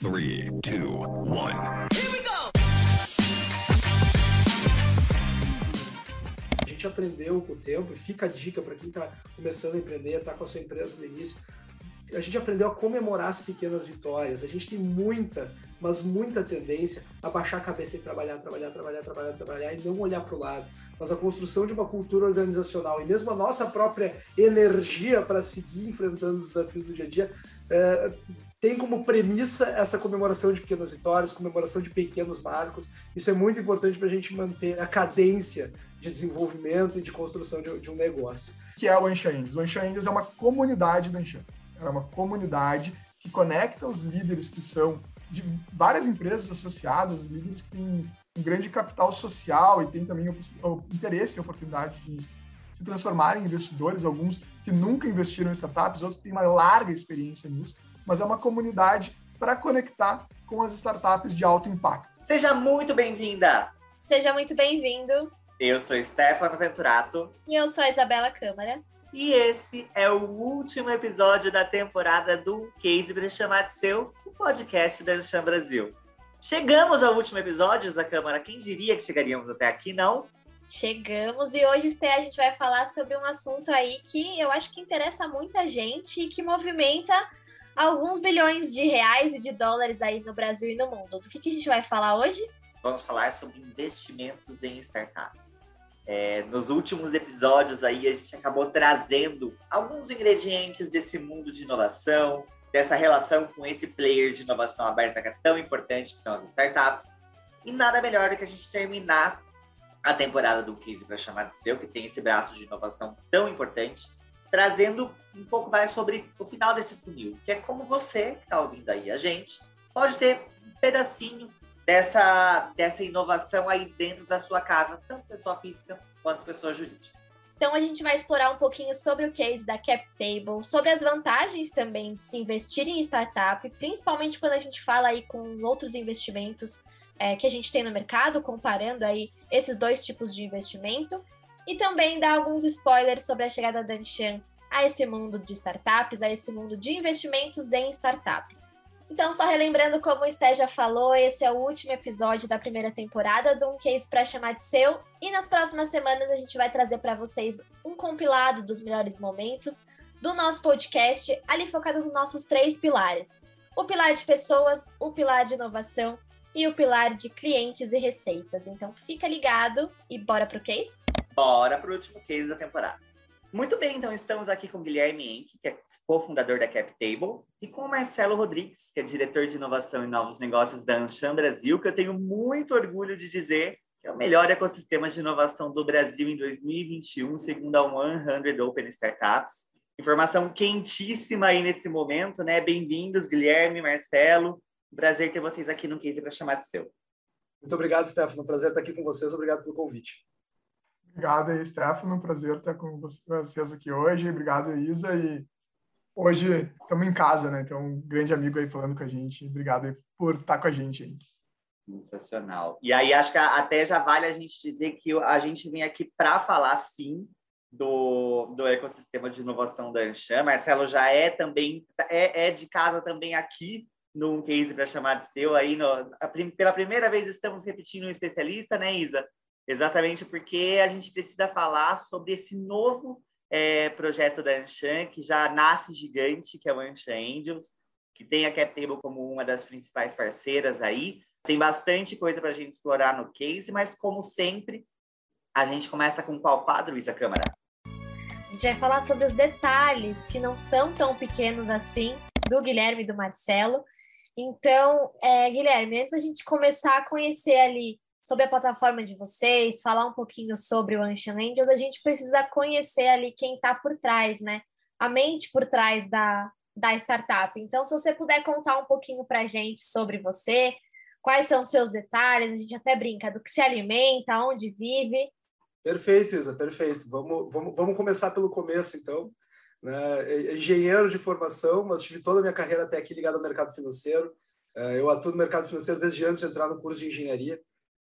Three, two, one. A gente aprendeu com o tempo, e fica a dica para quem está começando a empreender, está com a sua empresa no início. A gente aprendeu a comemorar as pequenas vitórias. A gente tem muita, mas muita tendência a baixar a cabeça e trabalhar, trabalhar, trabalhar, trabalhar, trabalhar e não olhar para o lado. Mas a construção de uma cultura organizacional e mesmo a nossa própria energia para seguir enfrentando os desafios do dia a dia é, tem como premissa essa comemoração de pequenas vitórias, comemoração de pequenos marcos. Isso é muito importante para a gente manter a cadência de desenvolvimento e de construção de, de um negócio. Que é o Angels. O Angels é uma comunidade da Anshan. É uma comunidade que conecta os líderes que são de várias empresas associadas, líderes que têm um grande capital social e têm também o interesse e oportunidade de se transformarem em investidores, alguns que nunca investiram em startups, outros que têm uma larga experiência nisso mas é uma comunidade para conectar com as startups de alto impacto. Seja muito bem-vinda! Seja muito bem-vindo! Eu sou Stefano Venturato. E eu sou a Isabela Câmara. E esse é o último episódio da temporada do Case para chamar de seu, o podcast da Anshan Brasil. Chegamos ao último episódio da Câmara. Quem diria que chegaríamos até aqui, não? Chegamos e hoje, Sté, a gente vai falar sobre um assunto aí que eu acho que interessa muita gente e que movimenta alguns bilhões de reais e de dólares aí no Brasil e no mundo. Do que, que a gente vai falar hoje? Vamos falar sobre investimentos em startups. É, nos últimos episódios aí a gente acabou trazendo alguns ingredientes desse mundo de inovação, dessa relação com esse player de inovação aberta que é tão importante, que são as startups. E nada melhor do que a gente terminar a temporada do Case para chamar de seu, que tem esse braço de inovação tão importante, trazendo um pouco mais sobre o final desse funil, que é como você que está ouvindo aí a gente pode ter um pedacinho dessa, dessa inovação aí dentro da sua casa, tanto pessoa física quanto pessoa jurídica. Então a gente vai explorar um pouquinho sobre o case da CapTable, sobre as vantagens também de se investir em startup, principalmente quando a gente fala aí com outros investimentos é, que a gente tem no mercado, comparando aí esses dois tipos de investimento e também dar alguns spoilers sobre a chegada da Anshan a esse mundo de startups, a esse mundo de investimentos em startups. Então, só relembrando como o Sté já falou, esse é o último episódio da primeira temporada do Um Case para chamar de seu. E nas próximas semanas a gente vai trazer para vocês um compilado dos melhores momentos do nosso podcast, ali focado nos nossos três pilares: o pilar de pessoas, o pilar de inovação e o pilar de clientes e receitas. Então, fica ligado e bora pro case? Bora para o último case da temporada. Muito bem, então estamos aqui com o Guilherme Enck, que é cofundador da CapTable, e com o Marcelo Rodrigues, que é diretor de inovação e novos negócios da Anshan Brasil, que eu tenho muito orgulho de dizer que é o melhor ecossistema de inovação do Brasil em 2021, segundo a 100 Open Startups. Informação quentíssima aí nesse momento, né? Bem-vindos, Guilherme, Marcelo. prazer ter vocês aqui no Case para chamar de seu. Muito obrigado, Stefano. Prazer estar aqui com vocês. Obrigado pelo convite. Obrigado aí, Stefano. Prazer estar com vocês aqui hoje. Obrigado, Isa. E hoje estamos em casa, né? Então, um grande amigo aí falando com a gente. Obrigado aí por estar com a gente aí. Sensacional. E aí, acho que até já vale a gente dizer que a gente vem aqui para falar, sim, do, do ecossistema de inovação da Anshan. Marcelo já é também, é, é de casa também aqui num case para chamar de seu. Aí, no, a, pela primeira vez, estamos repetindo um especialista, né, Isa? Exatamente porque a gente precisa falar sobre esse novo é, projeto da Anshan, que já nasce gigante, que é o Anshan Angels, que tem a CapTable como uma das principais parceiras aí. Tem bastante coisa para a gente explorar no case, mas como sempre, a gente começa com qual quadro, Isa Câmara? A gente vai falar sobre os detalhes que não são tão pequenos assim, do Guilherme e do Marcelo. Então, é, Guilherme, antes da gente começar a conhecer ali sobre a plataforma de vocês, falar um pouquinho sobre o Ancient Angels, a gente precisa conhecer ali quem está por trás, né? A mente por trás da, da startup. Então, se você puder contar um pouquinho para a gente sobre você, quais são os seus detalhes, a gente até brinca do que se alimenta, onde vive. Perfeito, Isa, perfeito. Vamos, vamos, vamos começar pelo começo, então. Né? Engenheiro de formação, mas tive toda a minha carreira até aqui ligada ao mercado financeiro. É, eu atuo no mercado financeiro desde antes de entrar no curso de engenharia.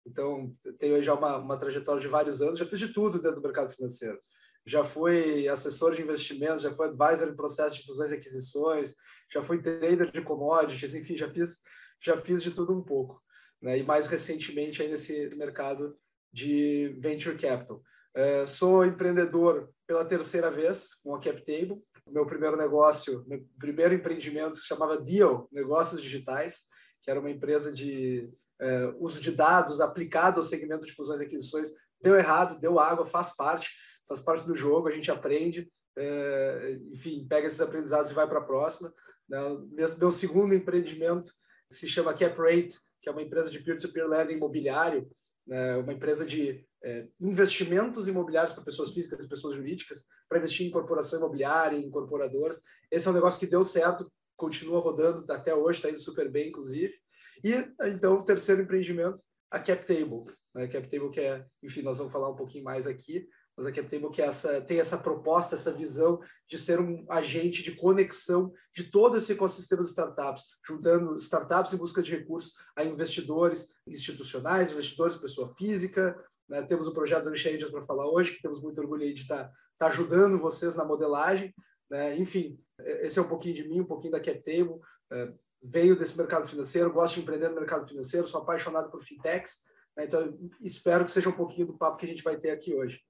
Então, tenho já uma, uma trajetória de vários anos, já fiz de tudo dentro do mercado financeiro. Já fui assessor de investimentos, já fui advisor em processo de fusões e aquisições, já fui trader de commodities, enfim, já fiz já fiz de tudo um pouco. Né? E mais recentemente aí nesse mercado de venture capital. Uh, sou empreendedor pela terceira vez com a CapTable. Meu primeiro negócio, meu primeiro empreendimento se chamava Deal, Negócios Digitais, que era uma empresa de uh, uso de dados aplicado ao segmento de fusões e aquisições. Deu errado, deu água, faz parte, faz parte do jogo, a gente aprende, uh, enfim, pega esses aprendizados e vai para a próxima. Né? Meu, meu segundo empreendimento se chama CapRate, que é uma empresa de peer-to-peer lending imobiliário, né, uma empresa de é, investimentos imobiliários para pessoas físicas e pessoas jurídicas, para investir em corporação imobiliária, em incorporadoras. Esse é um negócio que deu certo, continua rodando até hoje, está indo super bem, inclusive. E, então, o terceiro empreendimento, a CapTable. Né? A CapTable que é, enfim, nós vamos falar um pouquinho mais aqui, mas a CapTable que é essa, tem essa proposta, essa visão de ser um agente de conexão de todo esse ecossistema de startups, juntando startups em busca de recursos a investidores institucionais, investidores, pessoa física. Né? Temos o projeto do Angels para falar hoje, que temos muito orgulho de estar tá, tá ajudando vocês na modelagem. Né? Enfim, esse é um pouquinho de mim, um pouquinho da CapTable. É, veio desse mercado financeiro, gosto de empreender no mercado financeiro, sou apaixonado por fintechs. Né? Então, espero que seja um pouquinho do papo que a gente vai ter aqui hoje.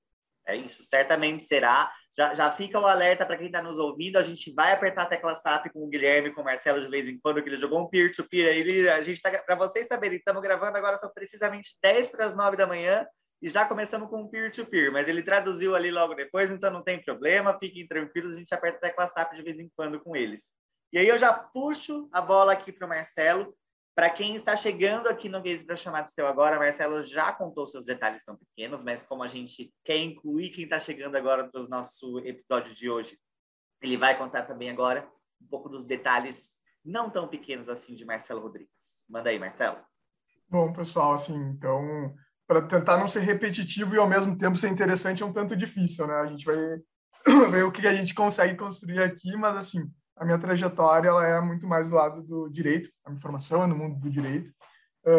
É isso, certamente será. Já, já fica o alerta para quem está nos ouvindo. A gente vai apertar a tecla SAP com o Guilherme, com o Marcelo de vez em quando, que ele jogou um peer-to-peer. -peer. Ele, a gente está, para vocês saberem, estamos gravando agora, são precisamente 10 para as 9 da manhã e já começamos com peer-to-peer. -peer, mas ele traduziu ali logo depois, então não tem problema, fiquem tranquilos, a gente aperta a tecla SAP de vez em quando com eles. E aí eu já puxo a bola aqui para o Marcelo para quem está chegando aqui no Gaze para chamar de seu agora, Marcelo já contou seus detalhes tão pequenos, mas como a gente quer incluir quem está chegando agora no nosso episódio de hoje, ele vai contar também agora um pouco dos detalhes não tão pequenos assim de Marcelo Rodrigues. Manda aí, Marcelo. Bom, pessoal, assim, então, para tentar não ser repetitivo e ao mesmo tempo ser interessante é um tanto difícil, né? A gente vai ver o que a gente consegue construir aqui, mas assim, a minha trajetória ela é muito mais do lado do direito, a minha formação é no mundo do direito.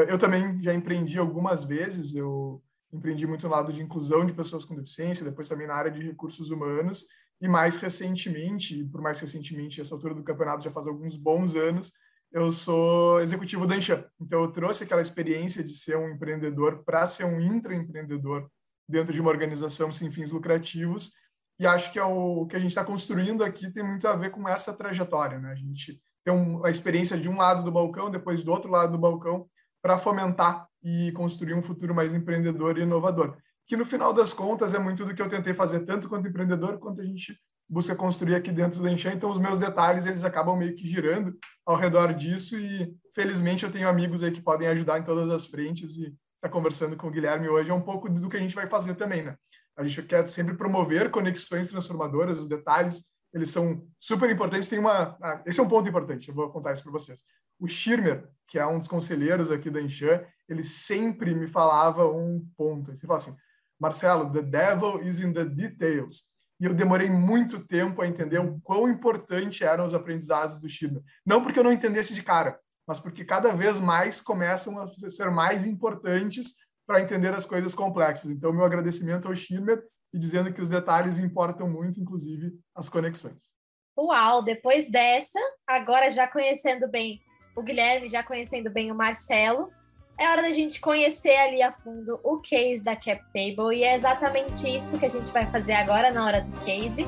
Eu também já empreendi algumas vezes, eu empreendi muito no lado de inclusão de pessoas com deficiência, depois também na área de recursos humanos, e mais recentemente, por mais recentemente, essa altura do campeonato já faz alguns bons anos, eu sou executivo da Anshan. Então, eu trouxe aquela experiência de ser um empreendedor para ser um intraempreendedor dentro de uma organização sem fins lucrativos e acho que é o que a gente está construindo aqui tem muito a ver com essa trajetória, né? A gente tem um, a experiência de um lado do balcão, depois do outro lado do balcão, para fomentar e construir um futuro mais empreendedor e inovador. Que no final das contas é muito do que eu tentei fazer tanto quanto empreendedor, quanto a gente busca construir aqui dentro da Enxan. Então os meus detalhes eles acabam meio que girando ao redor disso e felizmente eu tenho amigos aí que podem ajudar em todas as frentes e tá conversando com o Guilherme hoje é um pouco do que a gente vai fazer também, né? A gente quer sempre promover conexões transformadoras, os detalhes, eles são super importantes. Tem uma, ah, esse é um ponto importante, eu vou contar isso para vocês. O Schirmer, que é um dos conselheiros aqui da Enchan, ele sempre me falava um ponto. Ele falava assim, Marcelo, the devil is in the details. E eu demorei muito tempo a entender o quão importante eram os aprendizados do Schirmer. Não porque eu não entendesse de cara, mas porque cada vez mais começam a ser mais importantes para entender as coisas complexas. Então, meu agradecimento ao Schirmer e dizendo que os detalhes importam muito, inclusive as conexões. Uau, depois dessa, agora já conhecendo bem o Guilherme, já conhecendo bem o Marcelo, é hora da gente conhecer ali a fundo o case da CapTable e é exatamente isso que a gente vai fazer agora na hora do case.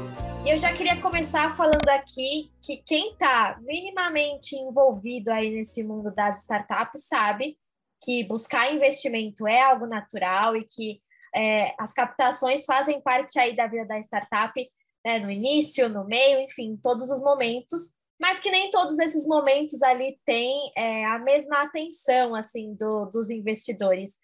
E eu já queria começar falando aqui que quem está minimamente envolvido aí nesse mundo das startups sabe que buscar investimento é algo natural e que é, as captações fazem parte aí da vida da startup, né, no início, no meio, enfim, todos os momentos, mas que nem todos esses momentos ali têm é, a mesma atenção, assim, do, dos investidores.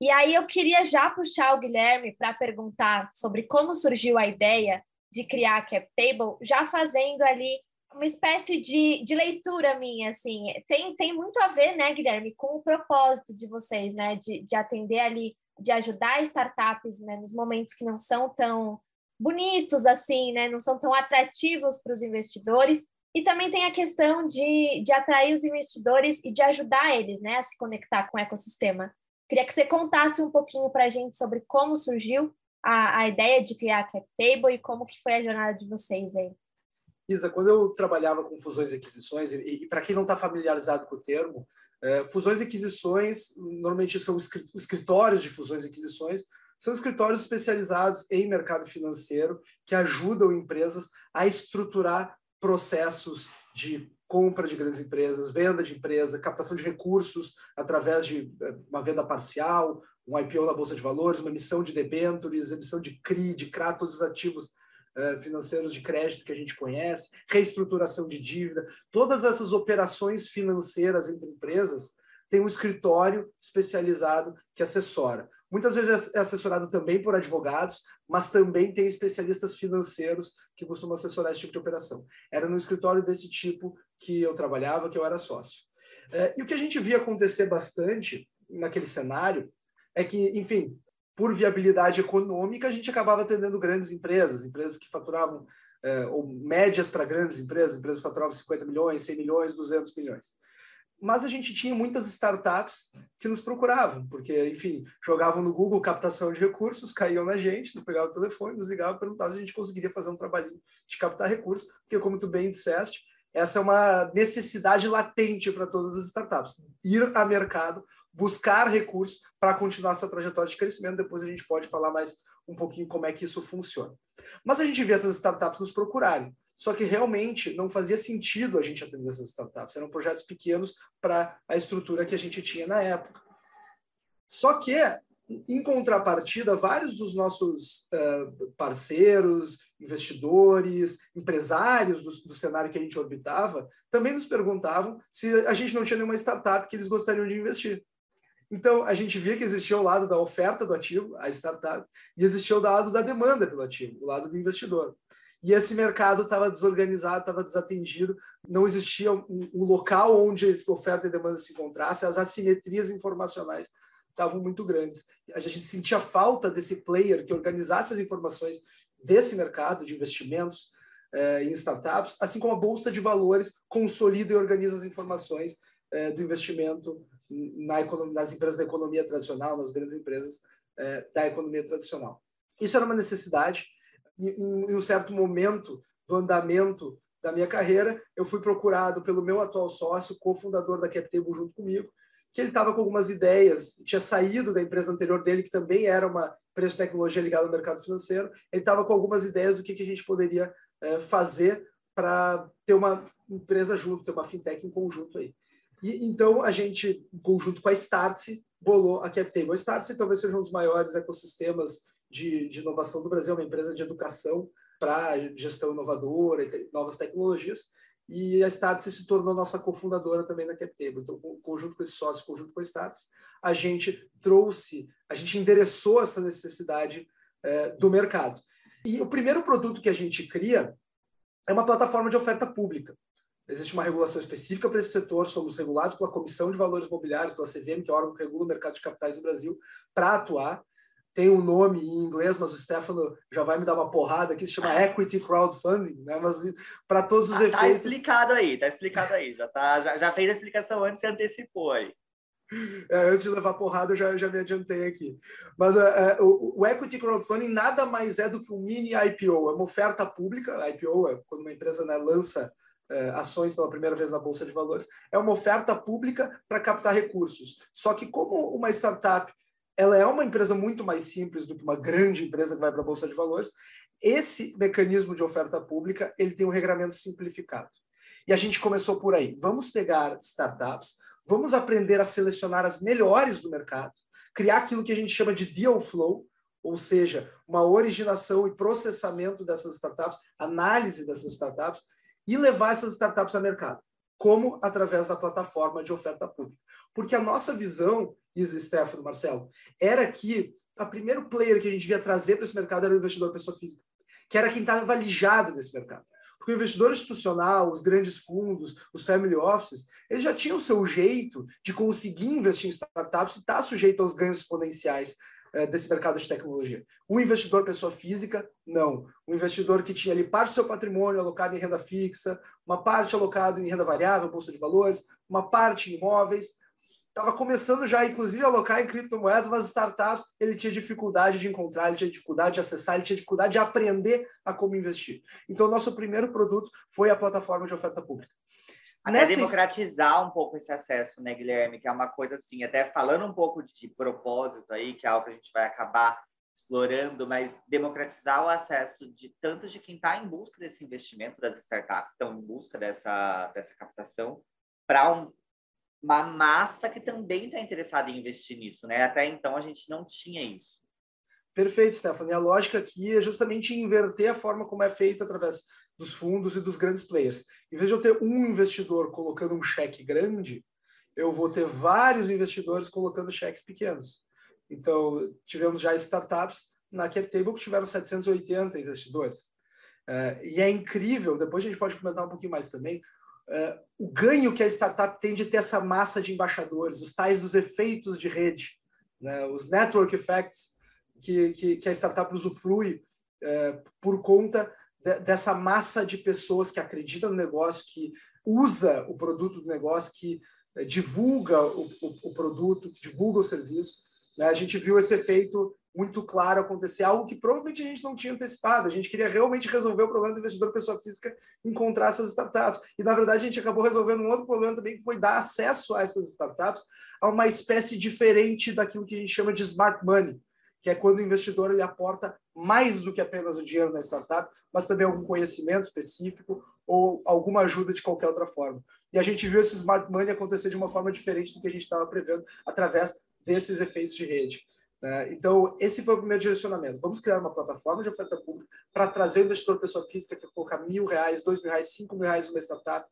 E aí eu queria já puxar o Guilherme para perguntar sobre como surgiu a ideia de criar a CapTable, já fazendo ali uma espécie de, de leitura minha, assim. Tem, tem muito a ver, né, Guilherme, com o propósito de vocês, né, de, de atender ali, de ajudar startups, né, nos momentos que não são tão bonitos, assim, né, não são tão atrativos para os investidores. E também tem a questão de, de atrair os investidores e de ajudar eles, né, a se conectar com o ecossistema. Queria que você contasse um pouquinho para a gente sobre como surgiu a, a ideia de criar a CapTable e como que foi a jornada de vocês aí. Isa, quando eu trabalhava com fusões e aquisições, e, e para quem não está familiarizado com o termo, É, fusões e aquisições, normalmente são escritórios de fusões e aquisições, são escritórios especializados em mercado financeiro que ajudam empresas a estruturar processos de compra de grandes empresas, venda de empresa, captação de recursos através de eh, uma venda parcial, um IPO na Bolsa de Valores, uma emissão de debêntures, emissão de CRI, de CRA, todos os ativos uh, financeiros de crédito que a gente conhece, reestruturação de dívida, todas essas operações financeiras entre empresas têm um escritório especializado que assessora. Muitas vezes é assessorado também por advogados, mas também tem especialistas financeiros que costumam assessorar esse tipo de operação. Era no escritório desse tipo que eu trabalhava, que eu era sócio. É, e o que a gente via acontecer bastante naquele cenário é que, enfim, por viabilidade econômica, a gente acabava atendendo grandes empresas, empresas que faturavam, é, ou médias para grandes empresas, empresas que faturavam 50 milhões, 100 milhões, 200 milhões mas a gente tinha muitas startups que nos procuravam, porque, enfim, jogavam no Google captação de recursos, caíam na gente, pegavam o telefone, nos ligavam, perguntavam se a gente conseguiria fazer um trabalhinho de captar recursos, porque, como tu bem disseste, essa é uma necessidade latente para todas as startups. Ir a mercado, buscar recursos para continuar essa trajetória de crescimento. Depois a gente pode falar mais um pouquinho como é que isso funciona. Mas a gente vê essas startups nos procurarem. Só que realmente não fazia sentido a gente atender essas startups. Eram projetos pequenos para a estrutura que a gente tinha na época. Só que, em contrapartida, vários dos nossos uh, parceiros, investidores, empresários do, do, cenário que a gente orbitava, também nos perguntavam se a gente não tinha nenhuma startup que eles gostariam de investir. Então, a gente via que existia o lado da oferta do ativo, a startup, e existia o lado da demanda pelo ativo, o lado do investidor. E esse mercado estava desorganizado, estava desatendido, não existia um, um, local onde oferta e demanda se encontrassem, as assimetrias informacionais estavam muito grandes. A gente sentia falta desse player que organizasse as informações desse mercado de investimentos eh, em startups, assim como a Bolsa de Valores consolida e organiza as informações eh, do investimento na economia, nas empresas da economia tradicional, nas grandes empresas eh, da economia tradicional. Isso era uma necessidade em, um certo momento do andamento da minha carreira, eu fui procurado pelo meu atual sócio, cofundador da CapTable junto comigo, que ele estava com algumas ideias, tinha saído da empresa anterior dele, que também era uma empresa de tecnologia ligada ao mercado financeiro, ele estava com algumas ideias do que, que a gente poderia é, fazer para ter uma empresa junto, ter uma fintech em conjunto aí. E então a gente, em conjunto com a Startse, bolou a CapTable. A Startse talvez seja um dos maiores ecossistemas de, de inovação do Brasil, é uma empresa de educação para gestão inovadora e te, novas tecnologias. E a Startse se tornou nossa cofundadora também na CapTable. Então, conjunto com esse sócio, conjunto com a Startse, a gente trouxe, a gente endereçou essa necessidade é, do mercado. E o primeiro produto que a gente cria é uma plataforma de oferta pública. Existe uma regulação específica para esse setor, somos regulados pela Comissão de Valores Imobiliários, pela CVM, que é o órgão que regula o mercado de capitais no Brasil, para atuar tem um nome em inglês, mas o Stefano já vai me dar uma porrada aqui, se chama Equity Crowdfunding, né? Mas para todos os ah, efeitos. Tá explicado aí, tá explicado aí, já, tá, já, já fez a explicação antes e antecipou aí. É, antes de levar porrada, eu já, já me adiantei aqui. Mas uh, uh, o, o, Equity Crowdfunding nada mais é do que um mini IPO, é uma oferta pública. IPO é quando uma empresa né, lança uh, ações pela primeira vez na Bolsa de Valores, é uma oferta pública para captar recursos. Só que, como uma startup ela é uma empresa muito mais simples do que uma grande empresa que vai para a bolsa de valores. Esse mecanismo de oferta pública ele tem um regramento simplificado. E a gente começou por aí. Vamos pegar startups, vamos aprender a selecionar as melhores do mercado, criar aquilo que a gente chama de deal flow, ou seja, uma originação e processamento dessas startups, análise dessas startups e levar essas startups ao mercado como através da plataforma de oferta pública. Porque a nossa visão, Isa, Stefano, Marcelo, era que o primeiro player que a gente via trazer para esse mercado era o investidor pessoa física, que era quem estava lijado desse mercado. Porque o investidor institucional, os grandes fundos, os family offices, eles já tinham o seu jeito de conseguir investir em startups e estar tá sujeito aos ganhos exponenciais é, desse mercado de tecnologia. O investidor pessoa física, não. O investidor que tinha ali parte do seu patrimônio alocado em renda fixa, uma parte alocada em renda variável, bolsa de valores, uma parte em imóveis, estava começando já, inclusive, a alocar em criptomoedas, mas startups ele tinha dificuldade de encontrar, ele tinha dificuldade de acessar, ele tinha dificuldade de aprender a como investir. Então, nosso primeiro produto foi a plataforma de oferta pública. Até Nessa democratizar um pouco esse acesso, né, Guilherme? Que é uma coisa assim, até falando um pouco de propósito aí, que é algo que a gente vai acabar explorando, mas democratizar o acesso de tanto de quem está em busca desse investimento, das startups que estão em busca dessa, dessa captação, para um, uma massa que também está interessada em investir nisso, né? Até então a gente não tinha isso. Perfeito, Stephanie. A lógica aqui é justamente inverter a forma como é feita através dos fundos e dos grandes players. Em vez de eu ter um investidor colocando um cheque grande, eu vou ter vários investidores colocando cheques pequenos. Então, tivemos já startups na CapTable que tiveram 780 investidores. Uh, e é incrível, depois a gente pode comentar um pouquinho mais também, uh, o ganho que a startup tem de ter essa massa de embaixadores, os tais dos efeitos de rede, né, os network effects que, que, que a startup usufrui é, por conta de, dessa massa de pessoas que acreditam no negócio, que usa o produto do negócio, que é, divulga o, o, o, produto, que divulga o serviço. Né? A gente viu esse efeito muito claro acontecer, algo que provavelmente a gente não tinha antecipado. A gente queria realmente resolver o problema do investidor pessoa física encontrar essas startups. E, na verdade, a gente acabou resolvendo um outro problema também, que foi dar acesso a essas startups a uma espécie diferente daquilo que a gente chama de smart money que é quando o investidor ele aporta mais do que apenas o dinheiro na startup, mas também algum conhecimento específico ou alguma ajuda de qualquer outra forma. E a gente viu esse smart money acontecer de uma forma diferente do que a gente estava prevendo através desses efeitos de rede. Né? Então, esse foi o primeiro direcionamento. Vamos criar uma plataforma de oferta pública para trazer o investidor pessoa física que colocar mil reais, dois mil reais, cinco mil reais numa startup,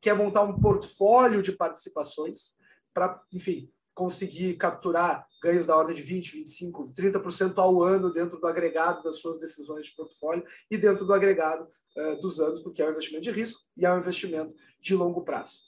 que é montar um portfólio de participações para, enfim, conseguir capturar ganhos da ordem de 20, 25, 30% ao ano dentro do agregado das suas decisões de portfólio e dentro do agregado uh, dos anos, porque é um investimento de risco e é um investimento de longo prazo.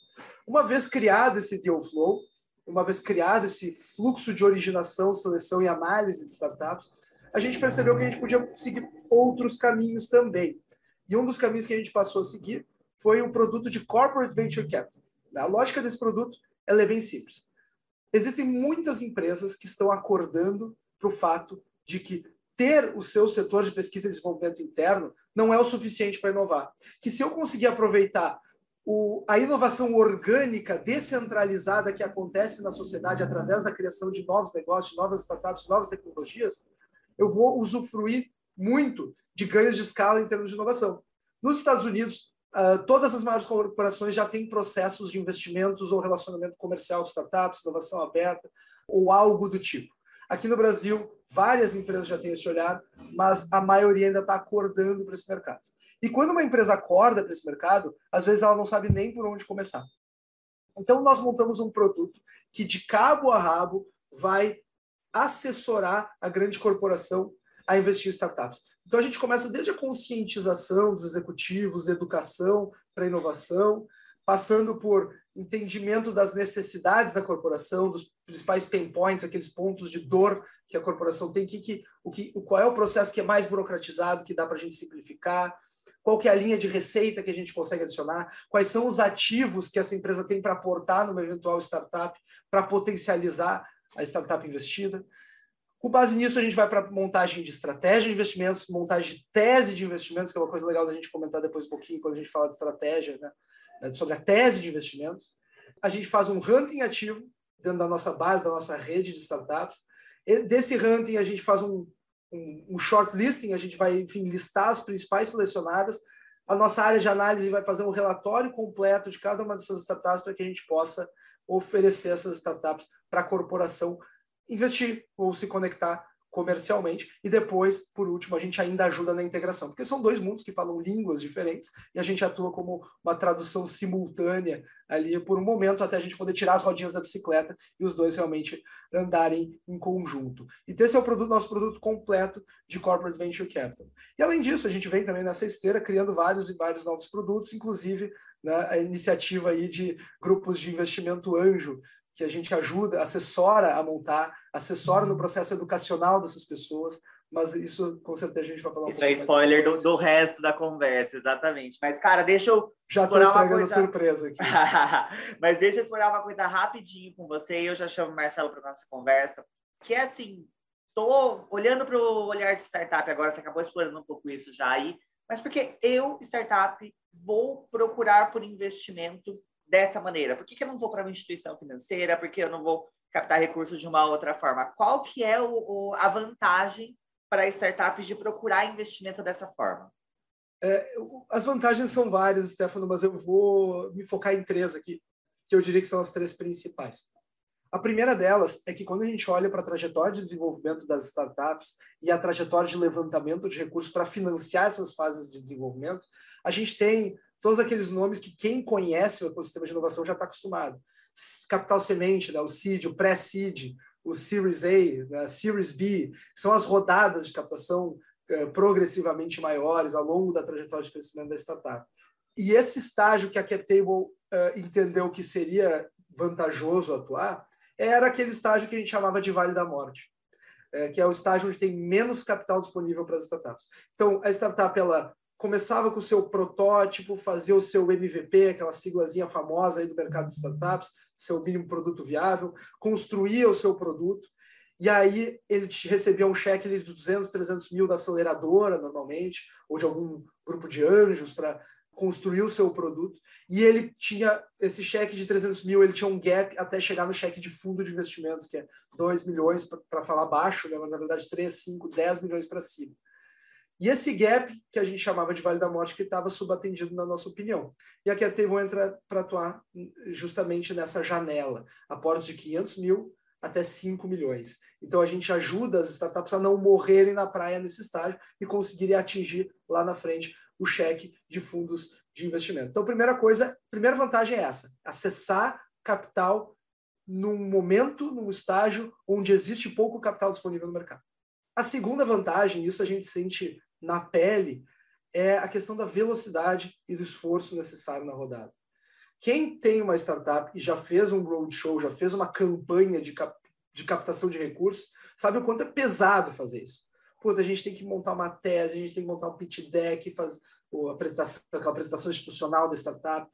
Uma vez criado esse deal flow, uma vez criado esse fluxo de originação, seleção e análise de startups, a gente percebeu que a gente podia seguir outros caminhos também. E um dos caminhos que a gente passou a seguir foi um produto de corporate venture capital. A lógica desse produto é bem simples existem muitas empresas que estão acordando para o fato de que ter o seu setor de pesquisa e desenvolvimento interno não é o suficiente para inovar. Que se eu conseguir aproveitar o, a inovação orgânica descentralizada que acontece na sociedade através da criação de novos negócios, de novas startups, novas tecnologias, eu vou usufruir muito de ganhos de escala em termos de inovação. Nos Estados Unidos, Uh, todas as maiores corporações já têm processos de investimentos ou relacionamento comercial de startups, inovação aberta ou algo do tipo. Aqui no Brasil, várias empresas já têm esse olhar, mas a maioria ainda está acordando para esse mercado. E quando uma empresa acorda para esse mercado, às vezes ela não sabe nem por onde começar. Então, nós montamos um produto que, de cabo a rabo, vai assessorar a grande corporação a investir em startups. Então a gente começa desde a conscientização dos executivos, educação para inovação, passando por entendimento das necessidades da corporação, dos principais pain points, aqueles pontos de dor que a corporação tem, que, que, o que, qual é o processo que é mais burocratizado, que dá para a gente simplificar, qual que é a linha de receita que a gente consegue adicionar, quais são os ativos que essa empresa tem para aportar numa eventual startup, para potencializar a startup investida. Com base nisso, a gente vai para montagem de estratégia de investimentos, montagem de tese de investimentos, que é uma coisa legal da gente comentar depois um pouquinho, quando a gente fala de estratégia, né? É, sobre a tese de investimentos. A gente faz um hunting ativo dentro da nossa base, da nossa rede de startups. E desse hunting, a gente faz um, um, um short listing, a gente vai, enfim, listar as principais selecionadas. A nossa área de análise vai fazer um relatório completo de cada uma dessas startups para que a gente possa oferecer essas startups para a corporação investir ou se conectar comercialmente e depois, por último, a gente ainda ajuda na integração, porque são dois mundos que falam línguas diferentes e a gente atua como uma tradução simultânea ali por um momento até a gente poder tirar as rodinhas da bicicleta e os dois realmente andarem em conjunto. E esse é o produto, nosso produto completo de corporate venture capital. E além disso, a gente vem também nessa esteira criando vários e vários novos produtos, inclusive né, a iniciativa aí de grupos de investimento anjo, que a gente ajuda, assessora a montar, assessora no processo educacional dessas pessoas, mas isso com certeza a gente vai falar um Isso é spoiler do, do, resto da conversa, exatamente. Mas, cara, deixa eu. Já estou estragando coisa... surpresa aqui. mas deixa eu explorar uma coisa rapidinho com você, e eu já chamo o Marcelo para nossa conversa, que é assim: estou olhando para o olhar de startup agora, você acabou explorando um pouco isso já aí, mas porque eu, startup, vou procurar por investimento dessa maneira? Por que, que eu não vou para uma instituição financeira? Por que eu não vou captar recursos de uma outra forma? Qual que é o, o, a vantagem para startups de procurar investimento dessa forma? É, as vantagens são várias, Stefano, mas eu vou me focar em três aqui, que eu diria que são as três principais. A primeira delas é que quando a gente olha para a trajetória de desenvolvimento das startups e a trajetória de levantamento de recursos para financiar essas fases de desenvolvimento, a gente tem todos aqueles nomes que quem conhece o ecossistema de inovação já está acostumado. Capital Semente, né, o Seed, o Pré-Seed, o Series A, né, Series B, são as rodadas de captação eh, progressivamente maiores ao longo da trajetória de crescimento da startup. E esse estágio que a CapTable eh, entendeu que seria vantajoso atuar era aquele estágio que a gente chamava de Vale da Morte, é, que é o estágio onde tem menos capital disponível para as startups. Então, a startup ela começava com o seu protótipo, fazia o seu MVP, aquela siglazinha famosa aí do mercado de startups, seu mínimo produto viável, construía o seu produto, e aí ele recebia um cheque de 200, 300 mil da aceleradora, normalmente, ou de algum grupo de anjos para construir o seu produto, e ele tinha esse cheque de 300 mil, ele tinha um gap até chegar no cheque de fundo de investimentos, que é 2 milhões, para falar baixo, né? mas na verdade 3, 5, 10 milhões para cima. E esse gap, que a gente chamava de Vale da Morte, que estava subatendido na nossa opinião. E a CapTable entra para atuar justamente nessa janela, aportes de 500 mil até 5 milhões. Então, a gente ajuda as startups a não morrerem na praia nesse estágio e conseguirem atingir lá na frente o cheque de fundos de investimento. Então, primeira coisa, primeira vantagem é essa: acessar capital num momento, num estágio onde existe pouco capital disponível no mercado. A segunda vantagem, isso a gente sente na pele, é a questão da velocidade e do esforço necessário na rodada. Quem tem uma startup e já fez um roadshow, já fez uma campanha de, cap de captação de recursos, sabe o quanto é pesado fazer isso putz, a gente tem que montar uma tese, a gente tem que montar um pitch deck, fazer a apresentação, a apresentação institucional da startup,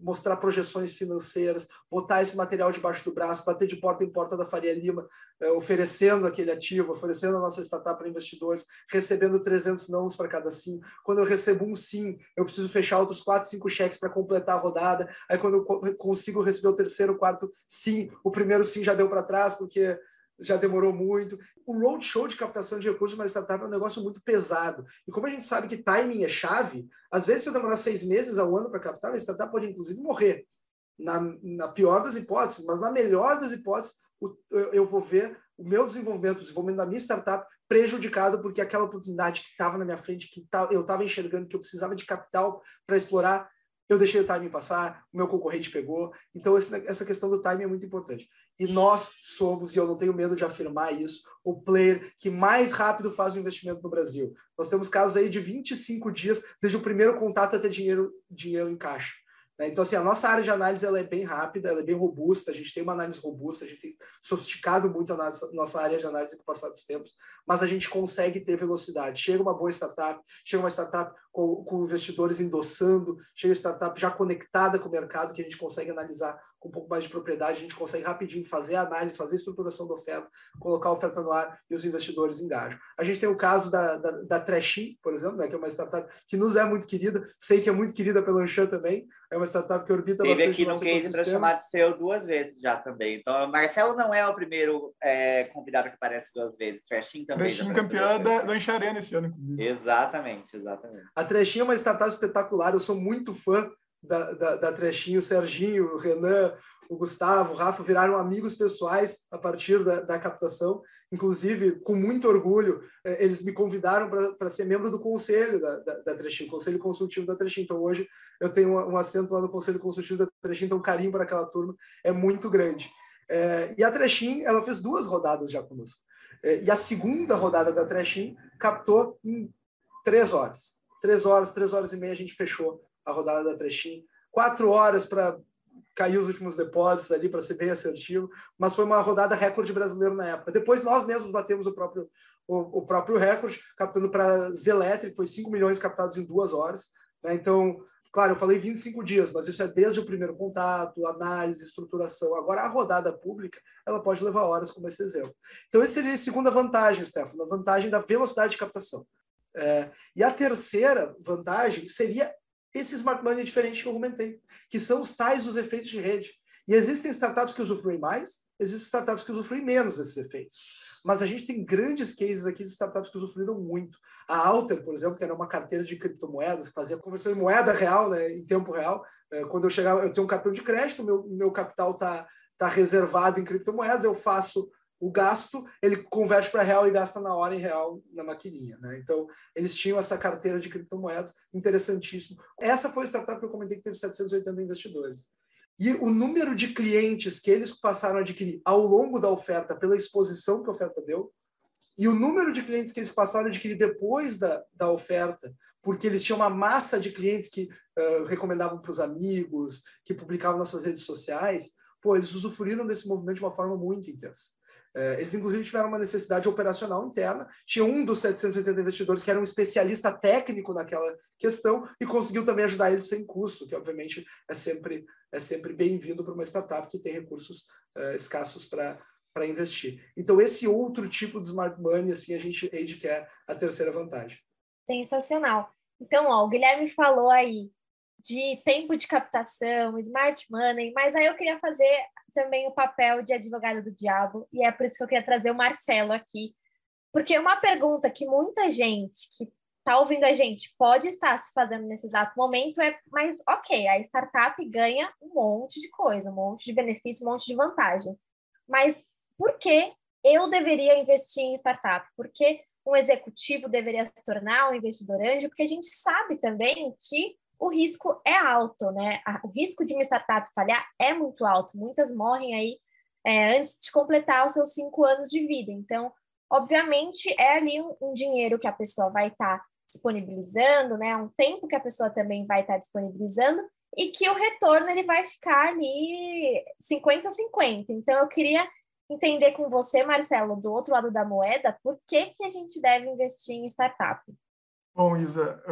mostrar projeções financeiras, botar esse material debaixo do braço, bater de porta em porta da Faria Lima, é, oferecendo aquele ativo, oferecendo a nossa startup para investidores, recebendo 300 nãos para cada sim. Quando eu recebo um sim, eu preciso fechar outros 4, 5 cheques para completar a rodada. Aí quando eu consigo receber o terceiro, quarto sim, o primeiro sim já deu para trás, porque já demorou muito. O roadshow de captação de recursos uma startup é um negócio muito pesado. E como a gente sabe que timing é chave, às vezes se eu demorar seis meses a um ano para captar, a startup pode inclusive morrer. Na, na pior das hipóteses, mas na melhor das hipóteses, o, eu, eu vou ver o meu desenvolvimento, o desenvolvimento da minha startup prejudicado porque aquela oportunidade que estava na minha frente, que tá, eu estava enxergando que eu precisava de capital para explorar, eu deixei o timing passar, o meu concorrente pegou. Então, esse, essa questão do timing é muito importante. E nós somos, e eu não tenho medo de afirmar isso, o player que mais rápido faz o investimento no Brasil. Nós temos casos aí de 25 dias desde o primeiro contato até dinheiro, dinheiro em caixa. Né? Então, assim, a nossa área de análise ela é bem rápida, ela é bem robusta, a gente tem uma análise robusta, a gente tem sofisticado muito a nossa, nossa área de análise com o passar dos tempos, mas a gente consegue ter velocidade. Chega uma boa startup, chega uma startup com, com investidores endossando, chega uma startup já conectada com o mercado, que a gente consegue analisar com um pouco mais de propriedade, a gente consegue rapidinho fazer a análise, fazer a estruturação da oferta, colocar a oferta no ar e os investidores engajam. A gente tem o caso da, da, da Trashin, por exemplo, né, que é uma startup que nos é muito querida, sei que é muito querida pela Anchan também, é uma startup que orbita Teve bastante aqui no case para chamar de seu duas vezes já também. Então, Marcelo não é o primeiro é, convidado que aparece duas vezes. Trashin também. Trashin campeã da, da Encharena esse ano, inclusive. Exatamente, exatamente. A Trashin é uma startup espetacular, eu sou muito fã da, da, da Trechinho, o Serginho, o Renan, o Gustavo, o Rafa viraram amigos pessoais a partir da, da captação. Inclusive, com muito orgulho, eh, eles me convidaram para ser membro do conselho da, da, da Trechinho, conselho consultivo da Trechinho. Então, hoje eu tenho um, um assento lá no conselho consultivo da Trechinho, então o carinho para aquela turma é muito grande. É, e a Trechinho, ela fez duas rodadas já conosco. É, e a segunda rodada da Trechinho captou em três horas. Três horas, três horas e meia a gente fechou a rodada da Trechinho. Quatro horas para cair os últimos depósitos ali, para ser bem assertivo, mas foi uma rodada recorde brasileiro na época. Depois nós mesmos batemos o próprio, o, o próprio recorde, captando para Zeletri, foi 5 milhões captados em duas horas. Né? Então, claro, eu falei 25 dias, mas isso é desde o primeiro contato, análise, estruturação. Agora, a rodada pública, ela pode levar horas, como esse exemplo. Então, essa seria a segunda vantagem, Stefano, a vantagem da velocidade de captação. É, e a terceira vantagem seria esse smart money diferente que eu comentei, que são os tais dos efeitos de rede. E existem startups que usufruem mais, existem startups que usufruem menos desses efeitos. Mas a gente tem grandes cases aqui de startups que usufruíram muito. A Alter, por exemplo, que era uma carteira de criptomoedas, que fazia conversão em moeda real, né, em tempo real. É, quando eu chegava, eu tenho um cartão de crédito, meu, meu capital está tá reservado em criptomoedas, eu faço o gasto, ele converte para real e gasta na hora em real na maquininha. Né? Então, eles tinham essa carteira de criptomoedas, interessantíssimo. Essa foi a startup que eu comentei que teve 780 investidores. E o número de clientes que eles passaram a adquirir ao longo da oferta, pela exposição que a oferta deu, e o número de clientes que eles passaram a adquirir depois da, da oferta, porque eles tinham uma massa de clientes que uh, recomendavam para os amigos, que publicavam nas suas redes sociais, pô, eles usufruíram desse movimento de uma forma muito intensa. É, eles, inclusive, tiveram uma necessidade operacional interna. Tinha um dos 780 investidores que era um especialista técnico naquela questão e conseguiu também ajudar eles sem custo, que, obviamente, é sempre, é sempre bem-vindo para uma startup que tem recursos uh, escassos para para investir. Então, esse outro tipo de smart money, assim, a gente entende que é a terceira vantagem. Sensacional. Então, ó, o Guilherme falou aí de tempo de captação, smart money, mas aí eu queria fazer também o papel de advogado do diabo, e é por isso que eu queria trazer o Marcelo aqui, porque uma pergunta que muita gente que está ouvindo a gente pode estar se fazendo nesse exato momento é, mas ok, a startup ganha um monte de coisa, um monte de benefício, um monte de vantagem, mas por que eu deveria investir em startup? Por que um executivo deveria se tornar um investidor anjo? Porque a gente sabe também que o risco é alto, né? O risco de uma startup falhar é muito alto. Muitas morrem aí é, antes de completar os seus cinco anos de vida. Então, obviamente, é ali um, um dinheiro que a pessoa vai estar tá disponibilizando, né? Um tempo que a pessoa também vai estar tá disponibilizando e que o retorno ele vai ficar ali 50-50. Então, eu queria entender com você, Marcelo, do outro lado da moeda, por que, que a gente deve investir em startup? Bom, Isa,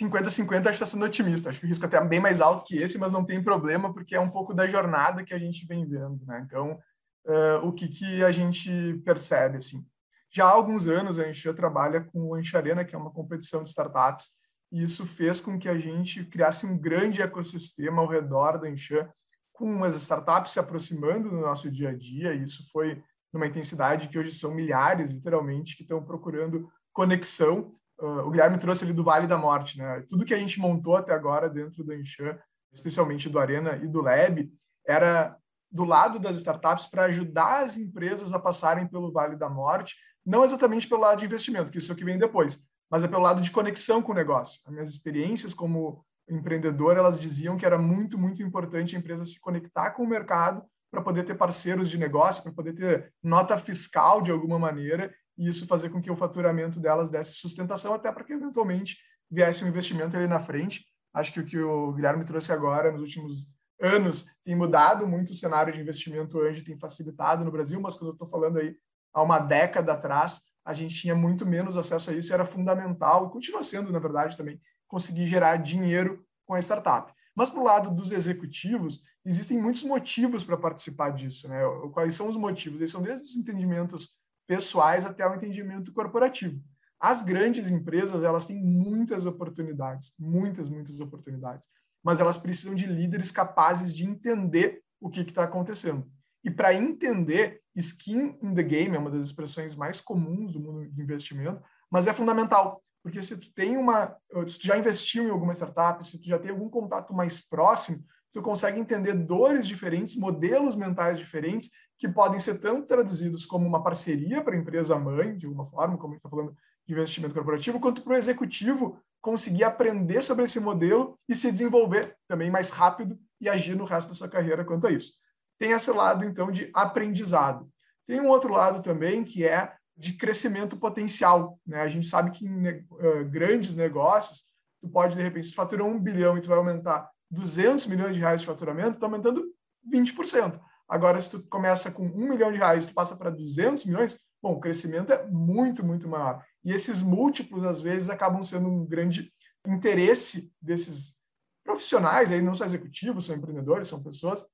50-50 acho que está sendo otimista. Acho que o risco até é bem mais alto que esse, mas não tem problema, porque é um pouco da jornada que a gente vem vendo. Né? Então, uh, o que, que a gente percebe? Assim? Já há alguns anos, a Enxan trabalha com o Encharena, que é uma competição de startups, e isso fez com que a gente criasse um grande ecossistema ao redor da Enxan, com as startups se aproximando do nosso dia a dia, e isso foi numa intensidade que hoje são milhares, literalmente, que estão procurando conexão uh, o Guilherme trouxe ali do Vale da Morte, né? Tudo que a gente montou até agora dentro do Enchan, especialmente do Arena e do Lab, era do lado das startups para ajudar as empresas a passarem pelo Vale da Morte, não exatamente pelo lado de investimento, que isso é o que vem depois, mas é pelo lado de conexão com o negócio. As minhas experiências como empreendedor, elas diziam que era muito, muito importante a empresa se conectar com o mercado para poder ter parceiros de negócio, para poder ter nota fiscal de alguma maneira e isso fazer com que o faturamento delas desse sustentação até para que eventualmente viesse um investimento ali na frente. Acho que o que o Guilherme trouxe agora nos últimos anos tem mudado muito o cenário de investimento anjo, tem facilitado no Brasil, mas quando eu estou falando aí há uma década atrás, a gente tinha muito menos acesso a isso, era fundamental, e continua sendo, na verdade, também, conseguir gerar dinheiro com a startup. Mas, para o lado dos executivos, existem muitos motivos para participar disso. Né? Quais são os motivos? Eles são desde os entendimentos pessoais até o entendimento corporativo. As grandes empresas, elas têm muitas oportunidades, muitas, muitas oportunidades, mas elas precisam de líderes capazes de entender o que está acontecendo. E para entender, skin in the game é uma das expressões mais comuns do mundo de investimento, mas é fundamental, porque se tu tem uma, se tu já investiu em alguma startup, se tu já tem algum contato mais próximo, tu consegue entender dores diferentes, modelos mentais diferentes que podem ser tanto traduzidos como uma parceria para a empresa mãe, de alguma forma, como a gente está falando de investimento corporativo, quanto para o executivo conseguir aprender sobre esse modelo e se desenvolver também mais rápido e agir no resto da sua carreira quanto a isso. Tem esse lado, então, de aprendizado. Tem um outro lado também que é de crescimento potencial. Né? A gente sabe que em uh, grandes negócios, tu pode, de repente, faturar um bilhão e tu vai aumentar 200 milhões de reais de faturamento, está aumentando 20%. Agora, se tu começa com um milhão de reais, tu passa para 200 milhões, bom, o crescimento é muito, muito maior. E esses múltiplos, às vezes, acabam sendo um grande interesse desses profissionais, aí não são executivos, são empreendedores, são pessoas,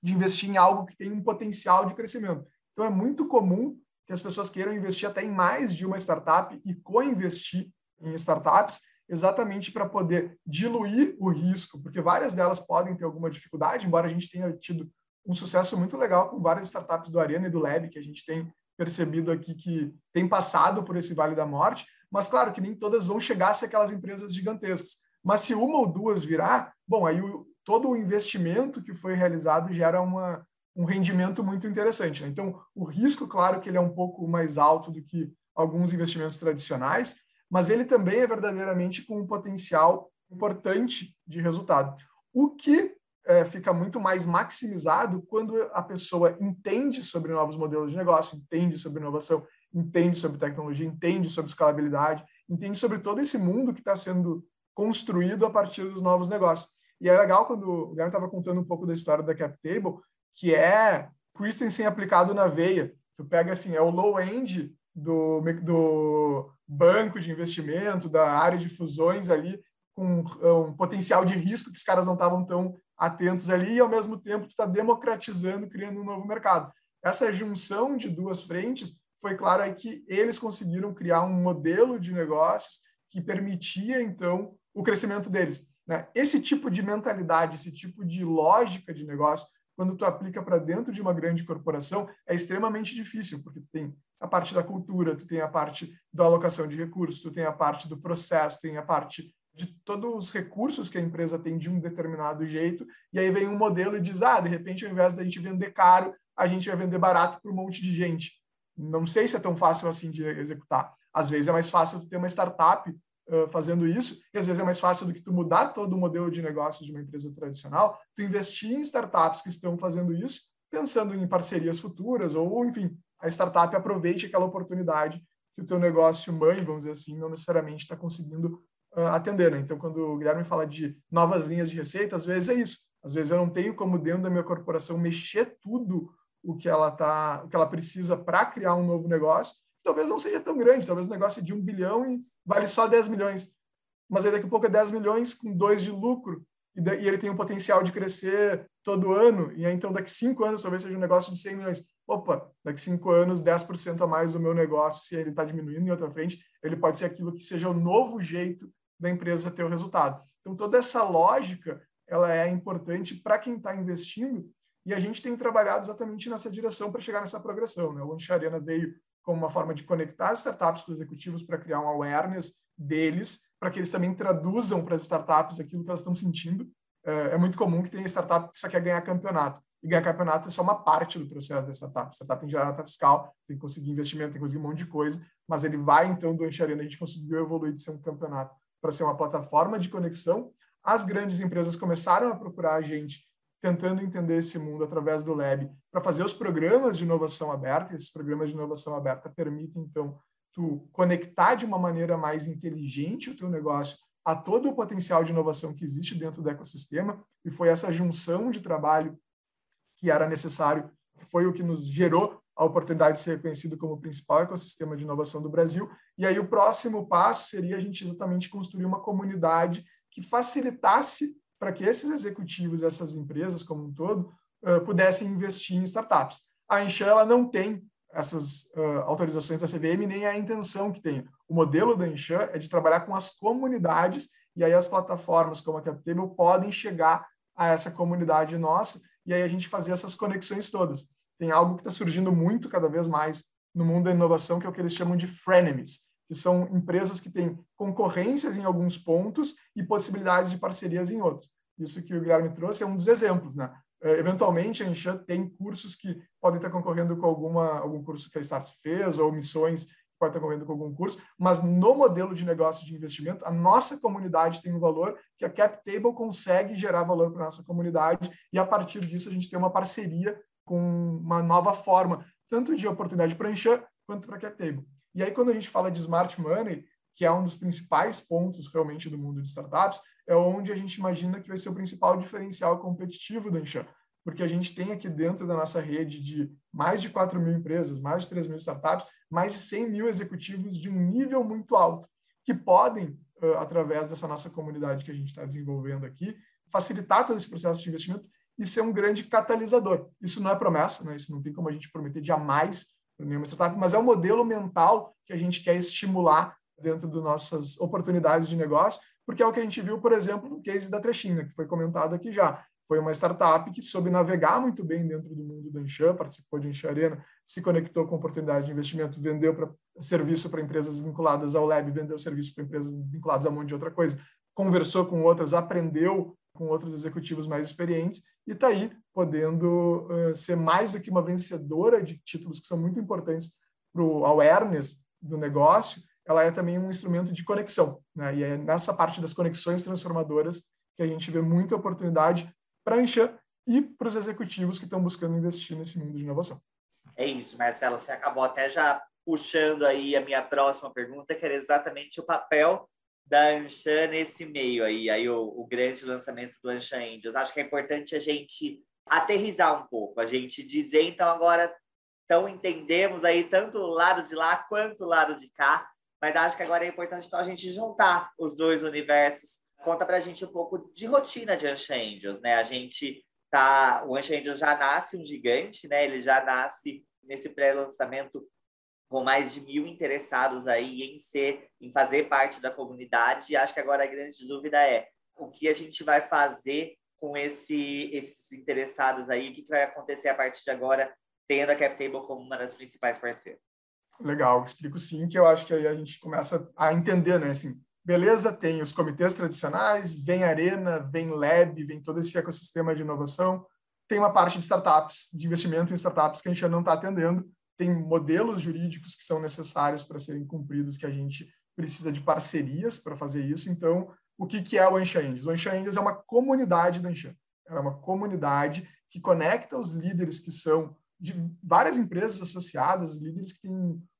de investir em algo que tem um potencial de crescimento. Então, é muito comum que as pessoas queiram investir até em mais de uma startup e co-investir em startups. Exatamente para poder diluir o risco, porque várias delas podem ter alguma dificuldade, embora a gente tenha tido um sucesso muito legal com várias startups do Arena e do Lab, que a gente tem percebido aqui que tem passado por esse Vale da Morte, mas claro que nem todas vão chegar a ser aquelas empresas gigantescas. Mas se uma ou duas virar, bom, aí o, todo o investimento que foi realizado gera uma, um rendimento muito interessante. Né? Então, o risco, claro que ele é um pouco mais alto do que alguns investimentos tradicionais, mas ele também é verdadeiramente com um potencial importante de resultado. O que é, fica muito mais maximizado quando a pessoa entende sobre novos modelos de negócio, entende sobre inovação, entende sobre tecnologia, entende sobre escalabilidade, entende sobre todo esse mundo que está sendo construído a partir dos novos negócios. E é legal quando o Guilherme estava contando um pouco da história da CapTable, que é Christensen aplicado na veia. Tu pega assim, é o low end do, do banco de investimento, da área de fusões ali, com um potencial de risco que os caras não estavam tão atentos ali, e ao mesmo tempo tu está democratizando, criando um novo mercado. Essa junção de duas frentes foi claro aí que eles conseguiram criar um modelo de negócios que permitia, então, o crescimento deles. Né? Esse tipo de mentalidade, esse tipo de lógica de negócio, quando tu aplica para dentro de uma grande corporação, é extremamente difícil, porque tu tem a parte da cultura, tu tem a parte da alocação de recursos, tu tem a parte do processo, tu tem a parte de todos os recursos que a empresa tem de um determinado jeito, e aí vem um modelo e diz, ah, de repente, ao invés da gente vender caro, a gente vai vender barato para um monte de gente. Não sei se é tão fácil assim de executar. Às vezes é mais fácil ter uma startup fazendo isso, e às vezes é mais fácil do que tu mudar todo o modelo de negócios de uma empresa tradicional, tu investir em startups que estão fazendo isso, pensando em parcerias futuras, ou, enfim, a startup aproveite aquela oportunidade que o teu negócio mãe, vamos dizer assim, não necessariamente está conseguindo uh, atender. Né? Então, quando o Guilherme fala de novas linhas de receita, às vezes é isso. Às vezes eu não tenho como dentro da minha corporação mexer tudo o que ela tá, o que ela precisa para criar um novo negócio. Talvez não seja tão grande, talvez o negócio é de um bilhão e vale só 10 milhões. Mas aí daqui a pouco é 10 milhões com dois de lucro e, ele tem o potencial de crescer todo ano, e aí, então daqui cinco anos talvez seja um negócio de 100 milhões. Opa, daqui cinco anos, 10% a mais do meu negócio, se ele está diminuindo em outra frente, ele pode ser aquilo que seja o novo jeito da empresa ter o resultado. Então, toda essa lógica ela é importante para quem está investindo e a gente tem trabalhado exatamente nessa direção para chegar nessa progressão. Né? O Launch Arena veio como uma forma de conectar as startups com os executivos para criar um awareness deles, para que eles também traduzam para as startups aquilo que elas estão sentindo. É, é muito comum que tenha startup que só quer ganhar campeonato. E ganhar campeonato é só uma parte do processo da startup. A startup que gerar nota fiscal, tem que conseguir investimento, tem que conseguir um monte de coisa, mas ele vai, então, do Arena, a gente conseguiu evoluir de ser um campeonato para ser uma plataforma de conexão. As grandes empresas começaram a procurar a gente tentando entender esse mundo através do Lab para fazer os programas de inovação aberta. Esses programas de inovação aberta permitem, então, tu conectar de uma maneira mais inteligente o teu negócio a todo o potencial de inovação que existe dentro do ecossistema, e foi essa junção de trabalho que era necessário, que foi o que nos gerou a oportunidade de ser reconhecido como o principal ecossistema de inovação do Brasil. E aí o próximo passo seria a gente exatamente construir uma comunidade que facilitasse para que esses executivos, essas empresas como um todo, uh, pudessem investir em startups. A Enxan, ela não tem essas uh, autorizações da CVM, nem a intenção que tem. O modelo da Enxan é de trabalhar com as comunidades, e aí as plataformas como a CapTable podem chegar a essa comunidade nossa, e aí a gente fazer essas conexões todas tem algo que está surgindo muito cada vez mais no mundo da inovação, que é o que eles chamam de frenemies, que são empresas que têm concorrências em alguns pontos e possibilidades de parcerias em outros. Isso que o Guilherme trouxe é um dos exemplos, né? É, eventualmente, a Enchan tem cursos que podem estar concorrendo com alguma, algum curso que a Starts fez, ou missões que podem estar concorrendo com algum curso, mas no modelo de negócio de investimento, a nossa comunidade tem um valor que a CapTable consegue gerar valor para a nossa comunidade, e a partir disso a gente tem uma parceria com uma nova forma, tanto de oportunidade para Enchan quanto para CapTable. E aí, quando a gente fala de smart money, que é um dos principais pontos realmente do mundo de startups, é onde a gente imagina que vai ser o principal diferencial competitivo da Enchan. Porque a gente tem aqui dentro da nossa rede de mais de 4 mil empresas, mais de 3 mil startups, mais de 100 mil executivos de um nível muito alto, que podem, através dessa nossa comunidade que a gente está desenvolvendo aqui, facilitar todo esse processo de investimento e ser um grande catalisador. Isso não é promessa, né? isso não tem como a gente prometer jamais nenhuma startup, mas é um modelo mental que a gente quer estimular dentro das nossas oportunidades de negócio, porque é o que a gente viu, por exemplo, no case da Trechinha, que foi comentado aqui já. Foi uma startup que soube navegar muito bem dentro do mundo da Anshan, participou de Anshan Arena, se conectou com oportunidades de investimento, vendeu para serviço para empresas vinculadas ao Lab, vendeu serviço para empresas vinculadas a um monte de outra coisa, conversou com outras, aprendeu com outros executivos mais experientes e está aí podendo uh, ser mais do que uma vencedora de títulos que são muito importantes para o awareness do negócio, ela é também um instrumento de conexão. Né? E é nessa parte das conexões transformadoras que a gente vê muita oportunidade para a Anshan e para os executivos que estão buscando investir nesse mundo de inovação. É isso, Marcelo. Você acabou até já puxando aí a minha próxima pergunta, que era exatamente o papel da Anshan nesse meio aí, aí o, o grande lançamento do Anshan Angels. Acho que é importante a gente aterrizar um pouco, a gente dizer, então, agora, então entendemos aí tanto o lado de lá quanto o lado de cá, mas acho que agora é importante então, a gente juntar os dois universos. Conta para a gente um pouco de rotina de Anshan Angels, né? A gente tá, o Anshan Angels já nasce um gigante, né? Ele já nasce nesse pré-lançamento com mais de mil interessados aí em ser, em fazer parte da comunidade. E acho que agora a grande dúvida é o que a gente vai fazer com esse, esses interessados aí, o que, vai acontecer a partir de agora, tendo a CapTable como uma das principais parceiras. Legal, explico sim, que eu acho que aí a gente começa a entender, né? Assim, beleza, tem os comitês tradicionais, vem Arena, vem Lab, vem todo esse ecossistema de inovação, tem uma parte de startups, de investimento em startups que a gente já não está atendendo, tem modelos jurídicos que são necessários para serem cumpridos, que a gente precisa de parcerias para fazer isso. Então, o que, que é o Ansha Angels? O Ansha Angels é uma comunidade da Ansha. É uma comunidade que conecta os líderes que são de várias empresas associadas, líderes que têm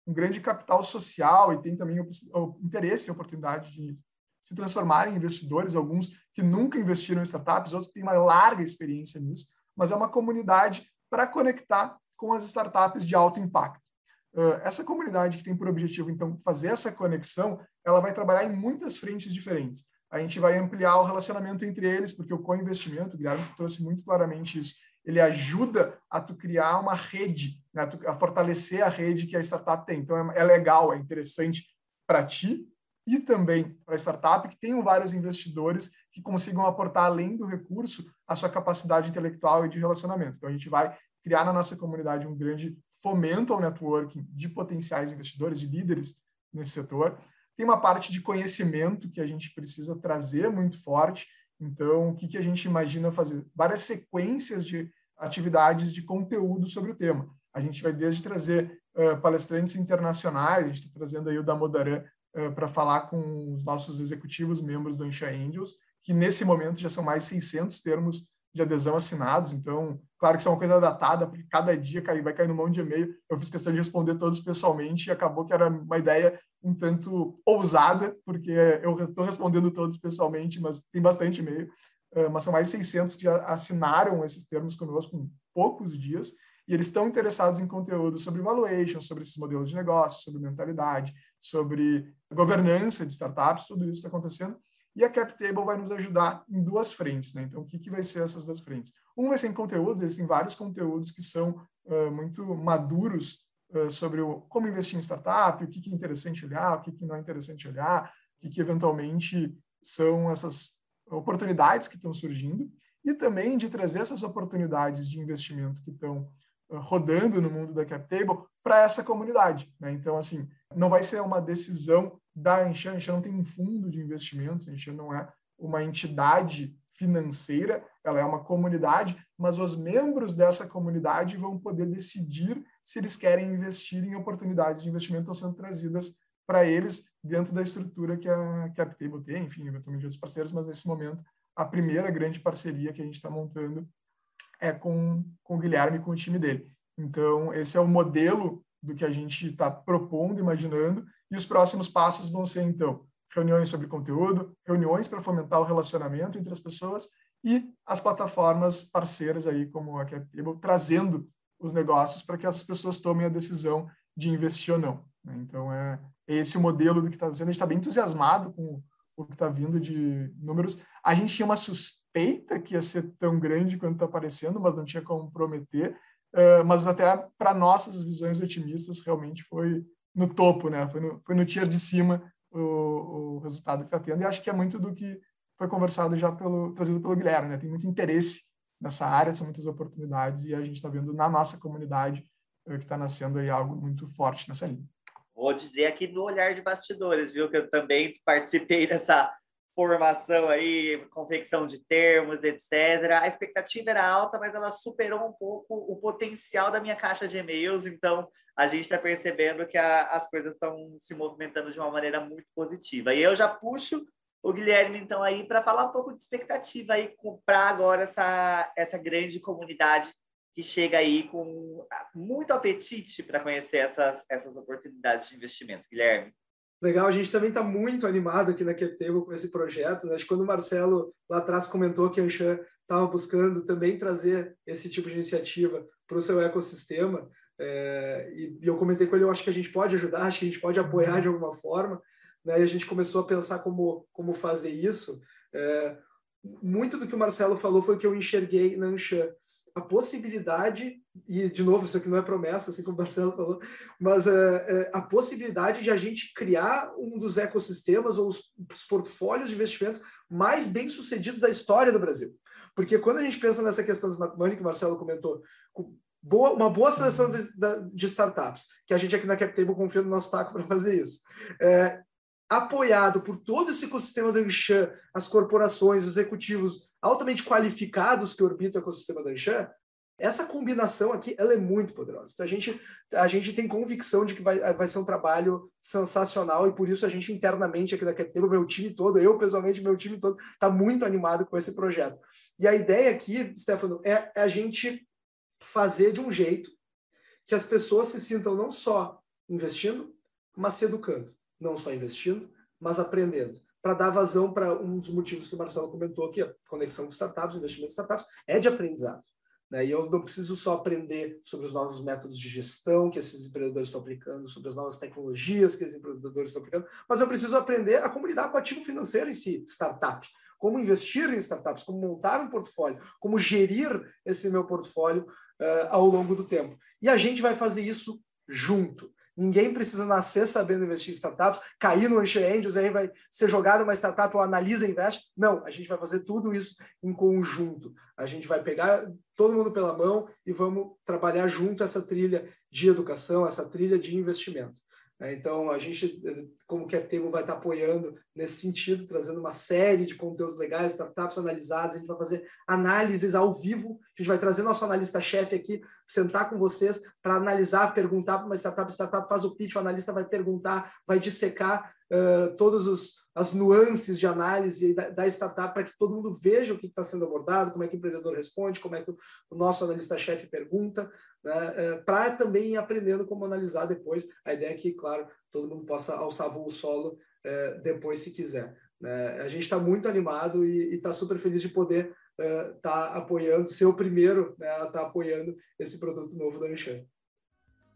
um grande capital social e têm também o, interesse e oportunidade de se transformar em investidores, alguns que nunca investiram em startups, outros que têm uma larga experiência nisso, mas é uma comunidade para conectar com as startups de alto impacto. Uh, essa comunidade que tem por objetivo, então, fazer essa conexão, ela vai trabalhar em muitas frentes diferentes. A gente vai ampliar o relacionamento entre eles, porque o co-investimento, o Guilherme trouxe muito claramente isso, ele ajuda a tu criar uma rede, né, a, fortalecer a rede que a startup tem. Então, é, é legal, é interessante para ti e também para a startup que tenham vários investidores que consigam aportar, além do recurso, a sua capacidade intelectual e de relacionamento. Então, a gente vai criar na nossa comunidade um grande fomento ao networking de potenciais investidores, de líderes nesse setor. Tem uma parte de conhecimento que a gente precisa trazer muito forte. Então, o que, que a gente imagina fazer? Várias sequências de atividades de conteúdo sobre o tema. A gente vai desde trazer uh, palestrantes internacionais, a gente está trazendo aí o Damodaran uh, para falar com os nossos executivos, membros do Ansha Angels, que nesse momento já são mais 600 termos de adesão assinados. Então, claro que isso é uma coisa datada, porque cada dia cai, vai cair no mão de e-mail. Eu fiz questão de responder todos pessoalmente e acabou que era uma ideia um tanto ousada, porque eu estou respondendo todos pessoalmente, mas tem bastante e-mail. Mas são mais de 600 que já assinaram esses termos conosco em poucos dias e eles estão interessados em conteúdo sobre valuation, sobre esses modelos de negócio, sobre mentalidade, sobre governança de startups, tudo isso está acontecendo. E a CapTable vai nos ajudar em duas frentes, né? Então, o que, que vai ser essas duas frentes? Um vai ser em conteúdos, eles têm vários conteúdos que são uh, muito maduros uh, sobre o, como investir em startup, o que, que é interessante olhar, o que, que não é interessante olhar, o que, que eventualmente são essas oportunidades que estão surgindo, e também de trazer essas oportunidades de investimento que estão rodando no mundo da CapTable para essa comunidade. Né? Então, assim, não vai ser uma decisão da Anshan, a Anshan não tem um fundo de investimentos, a Anshan não é uma entidade financeira, ela é uma comunidade, mas os membros dessa comunidade vão poder decidir se eles querem investir em oportunidades de investimento estão sendo trazidas para eles dentro da estrutura que a CapTable tem, enfim, eventualmente outros parceiros, mas nesse momento a primeira grande parceria que a gente está montando é com, com o Guilherme e com o time dele. Então, esse é o modelo do que a gente está propondo, imaginando, e os próximos passos vão ser, então, reuniões sobre conteúdo, reuniões para fomentar o relacionamento entre as pessoas e as plataformas parceiras aí, como a CapTable, trazendo os negócios para que as pessoas tomem a decisão de investir ou não. Né? Então, é esse o modelo do que está sendo. A gente está bem entusiasmado com o que está vindo de números. A gente tinha uma suspeita que ia ser tão grande quanto está aparecendo, mas não tinha como prometer. Uh, mas até para nossas visões otimistas, realmente foi no topo, né? Foi no, foi no tier de cima o, o resultado que está tendo. E acho que é muito do que foi conversado já pelo trazido pelo Guilherme. Né? Tem muito interesse nessa área, são muitas oportunidades e a gente está vendo na nossa comunidade que está nascendo aí algo muito forte nessa linha. Vou dizer aqui no olhar de bastidores, viu? Que eu também participei dessa formação aí, confecção de termos, etc. A expectativa era alta, mas ela superou um pouco o potencial da minha caixa de e-mails, então a gente está percebendo que a, as coisas estão se movimentando de uma maneira muito positiva. E eu já puxo o Guilherme, então, aí para falar um pouco de expectativa aí, comprar agora essa, essa grande comunidade que chega aí com muito apetite para conhecer essas, essas oportunidades de investimento. Guilherme. Legal, a gente também está muito animado aqui na CapTable com esse projeto. Né? Acho que quando o Marcelo lá atrás comentou que a Anshan estava buscando também trazer esse tipo de iniciativa para o seu ecossistema, é, e, e, eu comentei com ele, eu acho que a gente pode ajudar, acho que a gente pode apoiar de alguma forma, né? e a gente começou a pensar como, como fazer isso. É, muito do que o Marcelo falou foi o que eu enxerguei na Anshan a possibilidade, e de novo, isso aqui não é promessa, assim como o Marcelo falou, mas é, a possibilidade de a gente criar um dos ecossistemas ou os, os portfólios de investimento mais bem sucedidos da história do Brasil. Porque quando a gente pensa nessa questão do smart money que o Marcelo comentou, boa, uma boa seleção de, de, startups, que a gente aqui na CapTable confia no nosso taco para fazer isso. É, apoiado por todo esse ecossistema da Anshan, as corporações, os executivos altamente qualificados que orbitam o ecossistema da Anshan, essa combinação aqui ela é muito poderosa. Então, a, gente, a gente tem convicção de que vai, vai ser um trabalho sensacional e por isso a gente internamente aqui da CapTable, meu time todo, eu pessoalmente, meu time todo, está muito animado com esse projeto. E a ideia aqui, Stefano, é, a gente fazer de um jeito que as pessoas se sintam não só investindo, mas se educando não só investindo, mas aprendendo. Para dar vazão para um dos motivos que o Marcelo comentou aqui, a conexão com startups, investimento em startups, é de aprendizado. Né? E eu não preciso só aprender sobre os novos métodos de gestão que esses empreendedores estão aplicando, sobre as novas tecnologias que esses empreendedores estão aplicando, mas eu preciso aprender a como lidar com o ativo financeiro em si, startup. Como investir em startups, como montar um portfólio, como gerir esse meu portfólio uh, ao longo do tempo. E a gente vai fazer isso junto. Ninguém precisa nascer sabendo investir em startups, cair no Anche Angels, aí vai ser jogado uma startup ou analisa investe. Não, a gente vai fazer tudo isso em conjunto. A gente vai pegar todo mundo pela mão e vamos trabalhar junto essa trilha de educação, essa trilha de investimento. É, então, a gente, como CapTable, vai estar apoiando nesse sentido, trazendo uma série de conteúdos legais, startups analisadas. A gente vai fazer análises ao vivo. A gente vai trazer nosso analista-chefe aqui, sentar com vocês para analisar, perguntar para uma startup. Startup faz o pitch, o analista vai perguntar, vai dissecar uh, todos os as nuances de análise da, da startup para que todo mundo veja o que está sendo abordado, como é que o empreendedor responde, como é que o, nosso analista-chefe pergunta, né, é, para também ir aprendendo como analisar depois. A ideia é que, claro, todo mundo possa alçar voo solo é, depois, se quiser. Né? A gente está muito animado e está super feliz de poder estar uh, tá apoiando, ser o primeiro né, a estar tá apoiando esse produto novo da Anchan.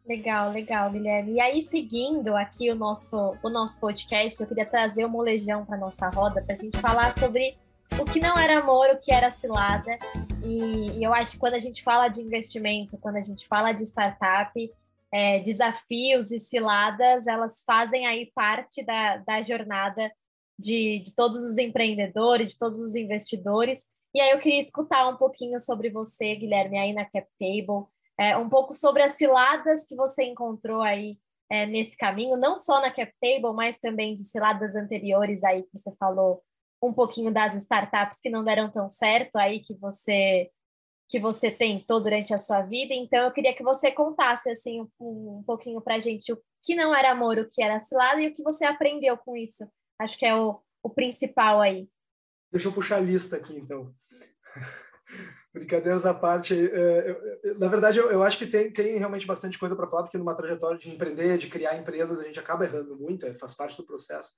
Legal, legal, Guilherme. E aí, seguindo aqui o nosso, o nosso podcast, eu queria trazer o molejão para nossa roda para a gente falar sobre o que não era amor, o que era cilada. E, e, eu acho que quando a gente fala de investimento, quando a gente fala de startup, é, desafios e ciladas, elas fazem aí parte da, da jornada de, de todos os empreendedores, de todos os investidores. E aí eu queria escutar um pouquinho sobre você, Guilherme, aí na CapTable é, um pouco sobre as ciladas que você encontrou aí é, nesse caminho, não só na CapTable, mas também de ciladas anteriores aí que você falou um pouquinho das startups que não deram tão certo aí que você que você tentou durante a sua vida. Então eu queria que você contasse assim um, um pouquinho para gente o que não era amor, o que era cilada e o que você aprendeu com isso. Acho que é o, o principal aí. Deixa eu puxar a lista aqui então. Brincadeiras à parte, é, eu, na verdade, eu, acho que tem, tem realmente bastante coisa para falar, porque numa trajetória de empreender, de criar empresas, a gente acaba errando muito, é, faz parte do processo,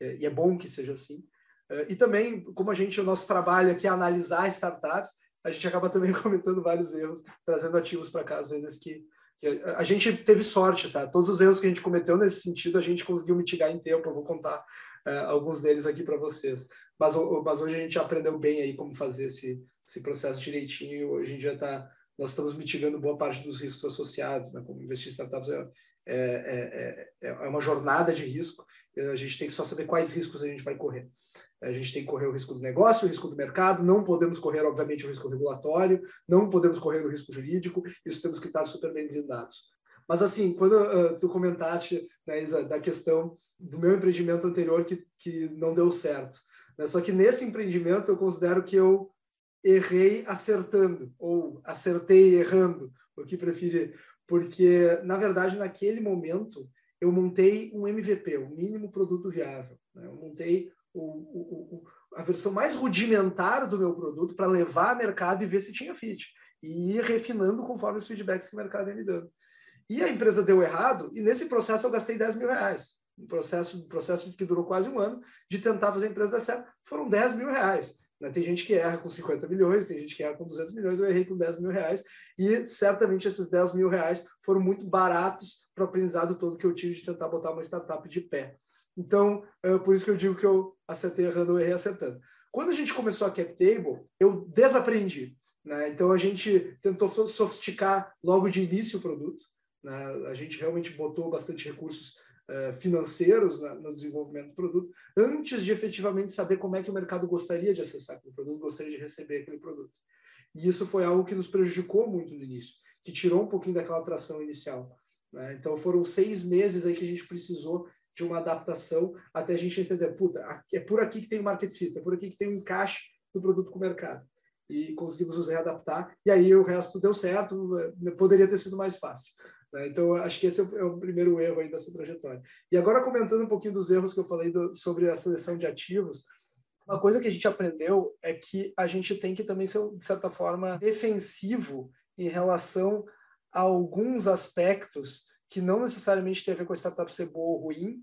é, e é bom que seja assim. É, e também, como a gente, o nosso trabalho aqui é analisar startups, a gente acaba também cometendo vários erros, trazendo ativos para cá, às vezes que, que a gente teve sorte, tá? Todos os erros que a gente cometeu nesse sentido, a gente conseguiu mitigar em tempo, eu vou contar uh, alguns deles aqui para vocês. Mas, mas hoje a gente aprendeu bem aí como fazer esse, esse processo direitinho. Hoje em dia está nós estamos mitigando boa parte dos riscos associados, né? como investir em startups é, é, é, é uma jornada de risco, a gente tem que só saber quais riscos a gente vai correr. A gente tem que correr o risco do negócio, o risco do mercado, não podemos correr, obviamente, o risco regulatório, não podemos correr o risco jurídico, isso temos que estar super bem blindados. Mas, assim, quando uh, tu comentaste, né, Isa, da questão do meu empreendimento anterior que, que não deu certo, né? só que nesse empreendimento eu considero que eu errei acertando, ou acertei errando, o que preferir, porque, na verdade, naquele momento, eu montei um MVP, o mínimo produto viável. Né? Eu montei o, o, o, a versão mais rudimentar do meu produto para levar a mercado e ver se tinha fit. E ir refinando conforme os feedbacks que o mercado ia me dando. E a empresa deu errado, e nesse processo eu gastei 10 mil reais. Um processo, um processo que durou quase um ano, de tentar fazer a empresa dar certo, foram 10 mil reais. Né? Tem gente que erra com 50 milhões, tem gente que erra com 200 milhões, eu errei com 10 mil reais, e certamente esses 10 mil reais foram muito baratos para o aprendizado todo que eu tive de tentar botar uma startup de pé. Então, é por isso que eu digo que eu acertei errando, eu errei acertando. Quando a gente começou a CapTable, eu desaprendi. Né? Então, a gente tentou sofisticar logo de início o produto. Né? A gente realmente botou bastante recursos uh, financeiros né, no desenvolvimento do produto, antes de efetivamente saber como é que o mercado gostaria de acessar aquele produto, gostaria de receber aquele produto. E isso foi algo que nos prejudicou muito no início, que tirou um pouquinho daquela atração inicial. Né? Então, foram seis meses aí que a gente precisou de uma adaptação até a gente entender, puta, é por aqui que tem o market fit, é por aqui que tem o encaixe do produto com o mercado. E conseguimos nos readaptar, e aí o resto deu certo, eh, poderia ter sido mais fácil. Né? Então, acho que esse é o, é o, primeiro erro aí dessa trajetória. E agora, comentando um pouquinho dos erros que eu falei do, sobre a seleção de ativos, uma coisa que a gente aprendeu é que a gente tem que também ser, de certa forma, defensivo em relação a alguns aspectos que não necessariamente tem a ver com a startup ser boa ou ruim,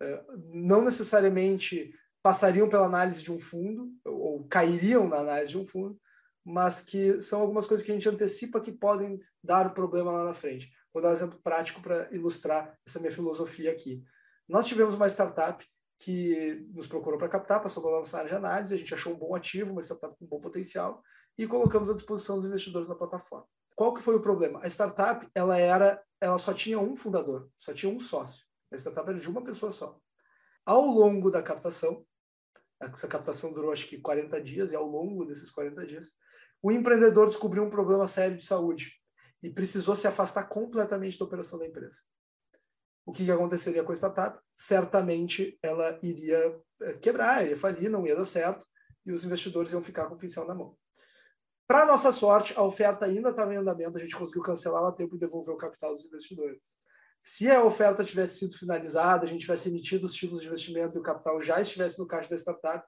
é, não necessariamente passariam pela análise de um fundo, ou cairiam na análise de um fundo, mas que são algumas coisas que a gente antecipa que podem dar problema lá na frente. Vou dar um exemplo prático para ilustrar essa minha filosofia aqui. Nós tivemos uma startup que nos procurou para captar, passou pela nossa área de análise, a gente achou um bom ativo, uma startup com bom potencial, e colocamos à disposição dos investidores na plataforma. Qual que foi o problema? A startup, ela era, ela só tinha um fundador, só tinha um sócio. A startup era de uma pessoa só. Ao longo da captação, essa captação durou acho que 40 dias, e ao longo desses 40 dias, o empreendedor descobriu um problema sério de saúde e precisou se afastar completamente da operação da empresa. O que, que aconteceria com a startup? Certamente ela iria eh, quebrar, iria falir, não ia dar certo, e os investidores iam ficar com o pincel na mão. Para nossa sorte, a oferta ainda estava em andamento, a gente conseguiu cancelar a tempo e devolver o capital dos investidores. Se a oferta tivesse sido finalizada, a gente tivesse emitido os títulos de investimento e o capital já estivesse no caixa da startup,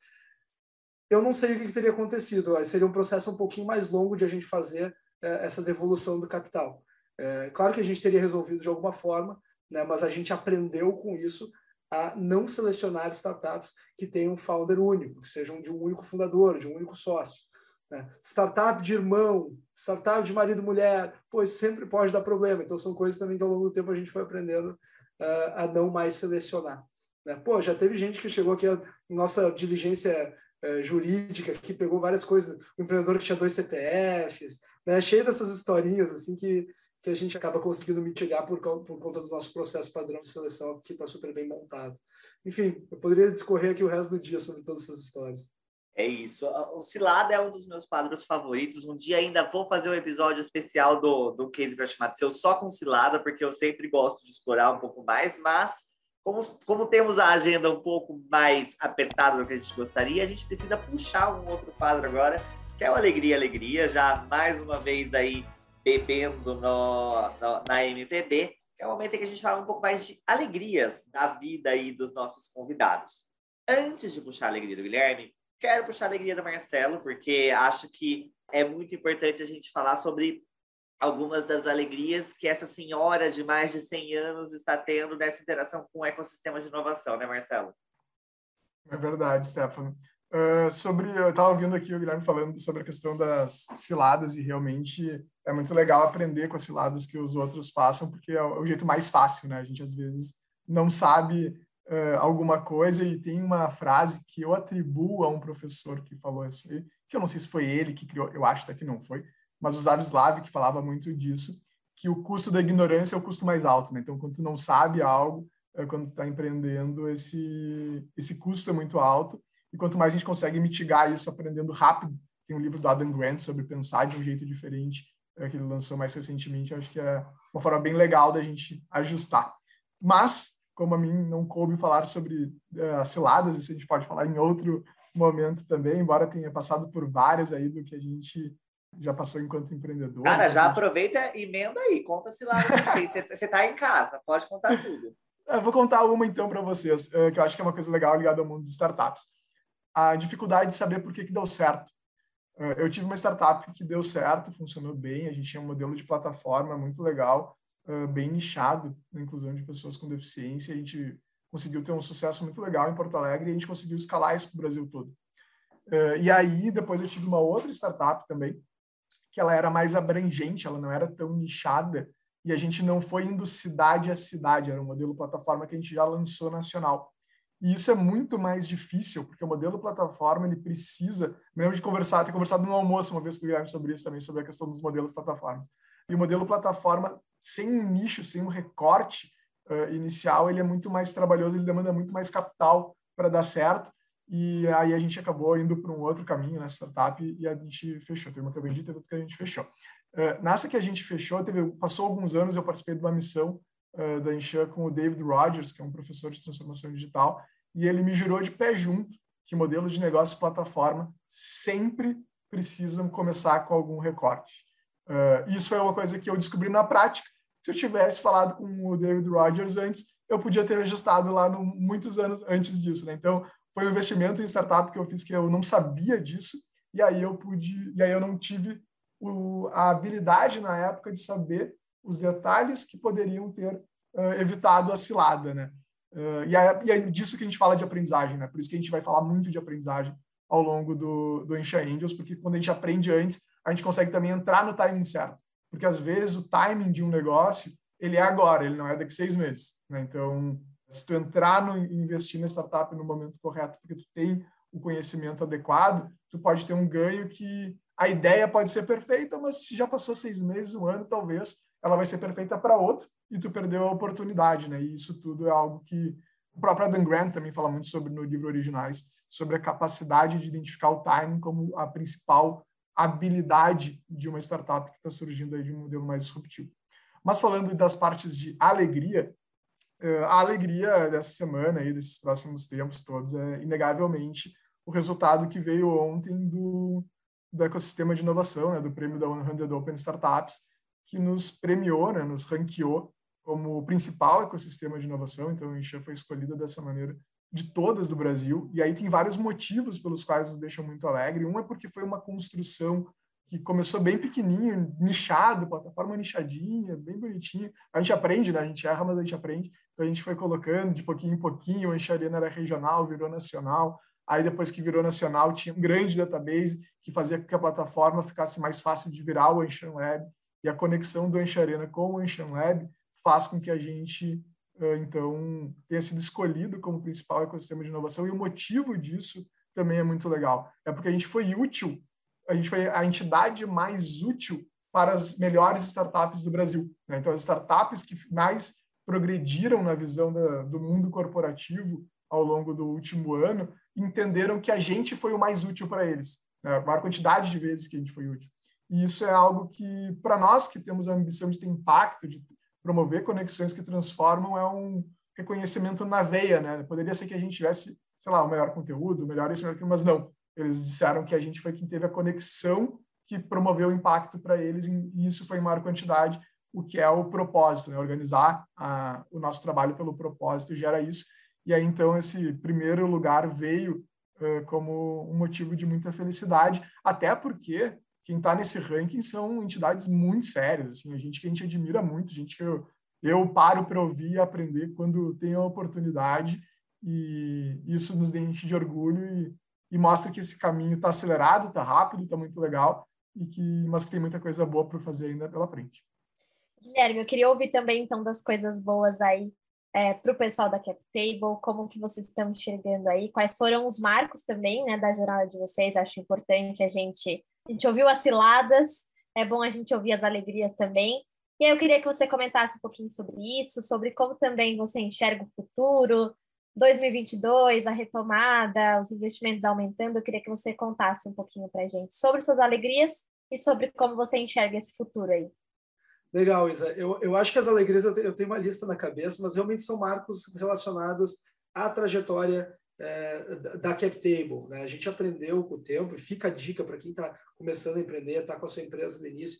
eu não sei o que, que teria acontecido. Seria um processo um pouquinho mais longo de a gente fazer essa devolução do capital. É, claro que a gente teria resolvido de alguma forma, né, mas a gente aprendeu com isso a não selecionar startups que tenham founder único, que sejam de um único fundador, de um único sócio. Né? Startup de irmão, startup de marido e mulher, pois sempre pode dar problema. Então, são coisas também que ao longo do tempo a gente foi aprendendo uh, a não mais selecionar. Né? Pô, já teve gente que chegou aqui, a nossa diligência uh, jurídica, que pegou várias coisas, o empreendedor que tinha dois CPFs, né? cheio dessas historinhas assim que, que a gente acaba conseguindo mitigar por, por conta do nosso processo padrão de seleção, que está super bem montado. Enfim, eu poderia discorrer aqui o resto do dia sobre todas essas histórias. É isso. O Cilada é um dos meus quadros favoritos. Um dia ainda vou fazer um episódio especial do, do Case Crush Matseu só com Cilada, porque eu sempre gosto de explorar um pouco mais, mas como, como temos a agenda um pouco mais apertada do que a gente gostaria, a gente precisa puxar um outro quadro agora, que é o Alegria Alegria, já mais uma vez aí bebendo no, no, na MPB, que é o momento em que a gente fala um pouco mais de alegrias da vida aí dos nossos convidados. Antes de puxar a alegria do Guilherme, Quero puxar a alegria do Marcelo, porque acho que é muito importante a gente falar sobre algumas das alegrias que essa senhora de mais de 100 anos está tendo nessa interação com o ecossistema de inovação, né, Marcelo? É verdade, Stefano. Uh, sobre, eu estava ouvindo aqui o Guilherme falando sobre a questão das ciladas e realmente é muito legal aprender com as ciladas que os outros passam, porque é o jeito mais fácil, né? A gente às vezes não sabe uh, alguma coisa e tem uma frase que eu atribuo a um professor que falou isso aí, que eu não sei se foi ele que criou, eu acho até que não foi, mas o Zavislav que falava muito disso, que o custo da ignorância é o custo mais alto, né? Então, quando tu não sabe algo, é quando tu está empreendendo, esse, esse custo é muito alto, e quanto mais a gente consegue mitigar isso aprendendo rápido, tem um livro do Adam Grant sobre pensar de um jeito diferente, é, que ele lançou mais recentemente, acho que é uma forma bem legal da gente ajustar. Mas, como a mim não coube falar sobre uh, as ciladas, isso a gente pode falar em outro momento também, embora tenha passado por várias aí do que a gente já passou enquanto empreendedor. Cara, já gente... aproveita e emenda aí, conta cilada. você está em casa, pode contar tudo. Eu vou contar uma então para vocês, uh, que eu acho que é uma coisa legal ligada ao mundo de startups. A dificuldade de saber por que, que deu certo. Uh, eu tive uma startup que deu certo, funcionou bem, a gente tinha um modelo de plataforma muito legal, uh, bem nichado na inclusão de pessoas com deficiência, a gente conseguiu ter um sucesso muito legal em Porto Alegre e a gente conseguiu escalar isso para o Brasil todo. e aí, depois eu tive uma outra startup também, que ela era mais abrangente, ela não era tão nichada, e a gente não foi indo cidade a cidade, era um modelo plataforma que a gente já lançou nacional. E isso é muito mais difícil, porque o modelo plataforma, ele precisa... Lembro de conversar, ter conversado no almoço uma vez com o Guilherme sobre isso também, sobre a questão dos modelos plataformas. E o modelo plataforma, sem um nicho, sem um recorte uh, inicial, ele é muito mais trabalhoso, ele demanda muito mais capital para dar certo. E aí a gente acabou indo para um outro caminho nessa startup e a gente fechou. Tem uma que eu vendi, teve outra que a gente fechou. Uh, nessa que a gente fechou, teve, passou alguns anos, eu participei de uma missão uh, da Enxan com o David Rogers, que é um professor de transformação digital, e ele me jurou de pé junto que modelos de negócio plataforma sempre precisam começar com algum recorte. Uh, isso foi uma coisa que eu descobri na prática. Se eu tivesse falado com o David Rogers antes, eu podia ter ajustado lá no, muitos anos antes disso. Né? Então, foi um investimento em startup que eu fiz que eu não sabia disso, e aí eu pude, e aí eu não tive o, a habilidade na época de saber os detalhes que poderiam ter uh, evitado a cilada, né? Uh, e, é, e, é, disso que a gente fala de aprendizagem, né? Por isso que a gente vai falar muito de aprendizagem ao longo do, do Encha Angels, porque quando a gente aprende antes, a gente consegue também entrar no timing certo. Porque às vezes o timing de um negócio, ele é agora, ele não é daqui seis meses. Né? Então, se tu entrar no investir na startup no momento correto, porque tu tem o conhecimento adequado, tu pode ter um ganho que a ideia pode ser perfeita, mas se já passou seis meses, um ano, talvez ela vai ser perfeita para outro e tu perdeu a oportunidade, né? E isso tudo é algo que o próprio Adam Grant também fala muito sobre no livro Originais, sobre a capacidade de identificar o timing como a principal habilidade de uma startup que está surgindo aí de um modelo mais disruptivo. Mas falando das partes de alegria, eh, a alegria dessa semana e desses próximos tempos todos é inegavelmente o resultado que veio ontem do do ecossistema de inovação, né, do prêmio da 100 Open Startups, que nos premiou, né, nos ranqueou como o principal ecossistema de inovação. Então, a Enxan foi escolhida dessa maneira de todas do Brasil. E aí tem vários motivos pelos quais nos deixam muito alegre. Um é porque foi uma construção que começou bem pequenininho, nichado, plataforma nichadinha, bem bonitinha. A gente aprende, né? A gente erra, mas a gente aprende. Então a gente foi colocando de pouquinho em pouquinho. A Enxarena era regional, virou nacional. Aí, depois que virou nacional, tinha um grande database que fazia com que a plataforma ficasse mais fácil de virar o Encham Lab. E a conexão do Encharena com o Encham Lab faz com que a gente, então, tenha sido escolhido como principal ecossistema de inovação. E o motivo disso também é muito legal. É porque a gente foi útil, a gente foi a entidade mais útil para as melhores startups do Brasil. Né? Então, as startups que mais progrediram na visão da, do mundo corporativo ao longo do último ano entenderam que a gente foi o mais útil para eles, né? a maior quantidade de vezes que a gente foi útil. E isso é algo que, para nós que temos a ambição de ter impacto, de promover conexões que transformam, é um reconhecimento na veia, né? Poderia ser que a gente tivesse, sei lá, o melhor conteúdo, o melhor isso, melhor aquilo, mas não. Eles disseram que a gente foi quem teve a conexão que promoveu o impacto para eles, e isso foi em maior quantidade, o que é o propósito, né? Organizar a, o nosso trabalho pelo propósito gera isso. E aí, então, esse primeiro lugar veio uh, como um motivo de muita felicidade, até porque quem está nesse ranking são entidades muito sérias, assim, a gente que a gente admira muito, gente que eu, eu paro para ouvir e aprender quando tenho a oportunidade, e isso nos enche de orgulho e, e mostra que esse caminho está acelerado, está rápido, está muito legal, e que, mas que tem muita coisa boa para fazer ainda pela frente. Guilherme, eu queria ouvir também, então, das coisas boas aí é, para o pessoal da CapTable, como que vocês estão enxergando aí, quais foram os marcos também, né, da jornada de vocês, acho importante a gente, a gente ouviu as ciladas, é bom a gente ouvir as alegrias também. E eu queria que você comentasse um pouquinho sobre isso, sobre como também você enxerga o futuro, 2022, a retomada, os investimentos aumentando. Eu queria que você contasse um pouquinho para a gente sobre suas alegrias e sobre como você enxerga esse futuro aí. Legal, Isa. Eu, eu acho que as alegrias, eu tenho uma lista na cabeça, mas realmente são marcos relacionados à trajetória é, da CapTable. Né? A gente aprendeu com o tempo, e fica a dica para quem está começando a empreender, está com a sua empresa no início,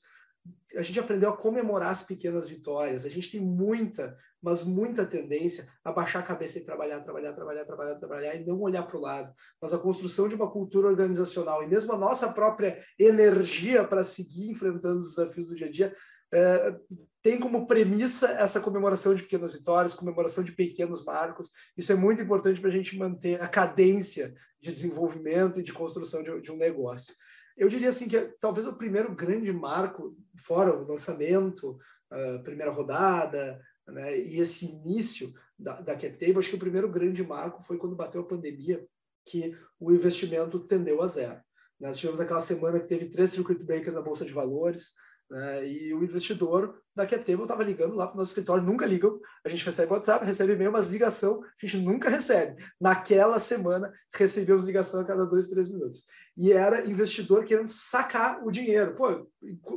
a gente aprendeu a comemorar as pequenas vitórias. A gente tem muita, mas muita tendência a baixar a cabeça e trabalhar, trabalhar, trabalhar, trabalhar, trabalhar e não olhar para o lado. Mas a construção de uma cultura organizacional e mesmo a nossa própria energia para seguir enfrentando os desafios do dia a dia é, tem como premissa essa comemoração de pequenas vitórias, comemoração de pequenos marcos. Isso é muito importante para a gente manter a cadência de desenvolvimento e de construção de, de um negócio. Eu diria assim que talvez o primeiro grande marco, fora o lançamento, primeira rodada, né, e esse início da, da CapTable, acho que o primeiro grande marco foi quando bateu a pandemia, que o investimento tendeu a zero. Nós tivemos aquela semana que teve três circuit breakers na Bolsa de Valores, né? E o investidor da CapTable estava ligando lá para o nosso escritório, nunca ligam. A gente recebe WhatsApp, recebe e-mail, mas ligação a gente nunca recebe. Naquela semana, recebemos ligação a cada dois, três minutos. E era investidor querendo sacar o dinheiro. Pô,